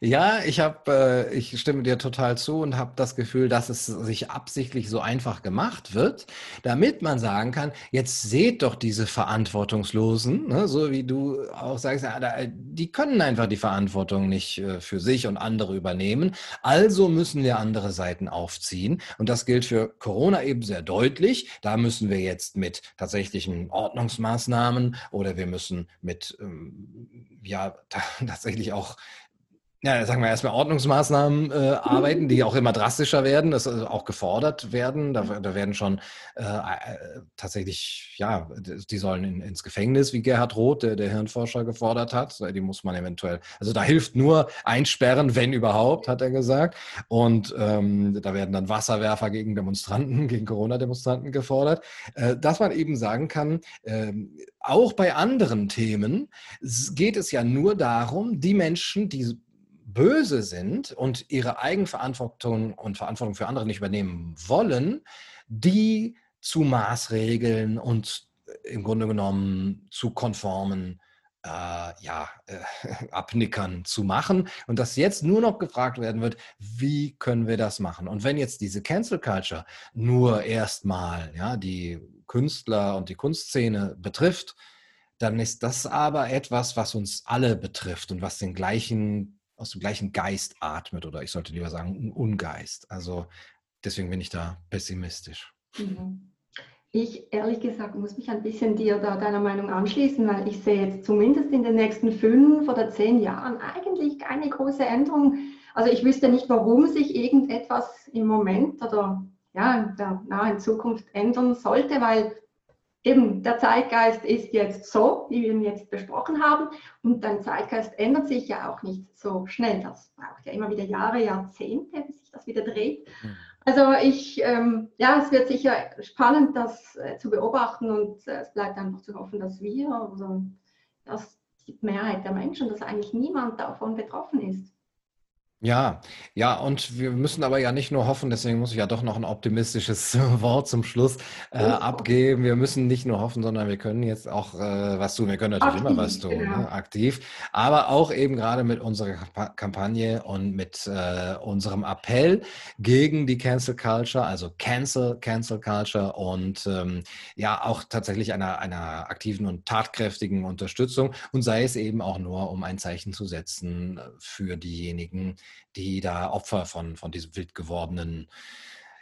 Ja, ich habe, äh, ich stimme dir total zu und habe das Gefühl, dass es sich absichtlich so einfach gemacht wird, damit man sagen kann, jetzt seht doch diese Verantwortungslosen, ne, so wie du auch sagst, da, die können einfach die Verantwortung nicht äh, für sich und andere übernehmen. Also müssen wir andere Seiten aufziehen. Und das gilt für Corona eben sehr deutlich. Da müssen wir jetzt mit tatsächlichen Ordnungsmaßnahmen oder wir müssen mit ähm, ja tatsächlich auch ja, sagen wir erstmal Ordnungsmaßnahmen äh, arbeiten, die auch immer drastischer werden, das also auch gefordert werden. Da, da werden schon äh, äh, tatsächlich, ja, die sollen in, ins Gefängnis, wie Gerhard Roth, der, der Hirnforscher, gefordert hat. Die muss man eventuell, also da hilft nur einsperren, wenn überhaupt, hat er gesagt. Und ähm, da werden dann Wasserwerfer gegen Demonstranten, gegen Corona-Demonstranten gefordert. Äh, dass man eben sagen kann, äh, auch bei anderen Themen geht es ja nur darum, die Menschen, die böse sind und ihre Eigenverantwortung und Verantwortung für andere nicht übernehmen wollen, die zu Maßregeln und äh, im Grunde genommen zu konformen äh, ja, äh, Abnickern zu machen und dass jetzt nur noch gefragt werden wird, wie können wir das machen? Und wenn jetzt diese Cancel Culture nur erstmal ja, die Künstler und die Kunstszene betrifft, dann ist das aber etwas, was uns alle betrifft und was den gleichen aus dem gleichen Geist atmet oder ich sollte lieber sagen Ungeist. Also deswegen bin ich da pessimistisch. Mhm. Ich ehrlich gesagt muss mich ein bisschen dir da deiner Meinung anschließen, weil ich sehe jetzt zumindest in den nächsten fünf oder zehn Jahren eigentlich keine große Änderung. Also ich wüsste nicht, warum sich irgendetwas im Moment oder ja, in der nahen Zukunft ändern sollte, weil eben der Zeitgeist ist jetzt so, wie wir ihn jetzt besprochen haben. Und dein Zeitgeist ändert sich ja auch nicht so schnell. Das braucht ja immer wieder Jahre, Jahrzehnte, bis sich das wieder dreht. Mhm. Also ich, ähm, ja, es wird sicher spannend, das äh, zu beobachten und äh, es bleibt einfach zu hoffen, dass wir, also, dass die Mehrheit der Menschen, dass eigentlich niemand davon betroffen ist. Ja, ja, und wir müssen aber ja nicht nur hoffen, deswegen muss ich ja doch noch ein optimistisches Wort zum Schluss äh, oh. abgeben. Wir müssen nicht nur hoffen, sondern wir können jetzt auch äh, was tun. Wir können natürlich aktiv, immer was tun, genau. ne? aktiv. Aber auch eben gerade mit unserer Kampagne und mit äh, unserem Appell gegen die Cancel Culture, also Cancel, Cancel Culture und ähm, ja auch tatsächlich einer, einer aktiven und tatkräftigen Unterstützung und sei es eben auch nur, um ein Zeichen zu setzen für diejenigen, die da Opfer von, von diesem wild gewordenen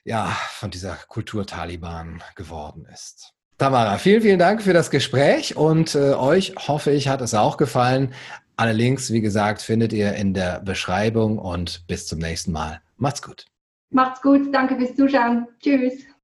ja, von dieser Kultur Taliban geworden ist. Tamara, vielen, vielen Dank für das Gespräch und äh, euch hoffe ich, hat es auch gefallen. Alle Links, wie gesagt, findet ihr in der Beschreibung und bis zum nächsten Mal. Macht's gut. Macht's gut. Danke fürs Zuschauen. Tschüss.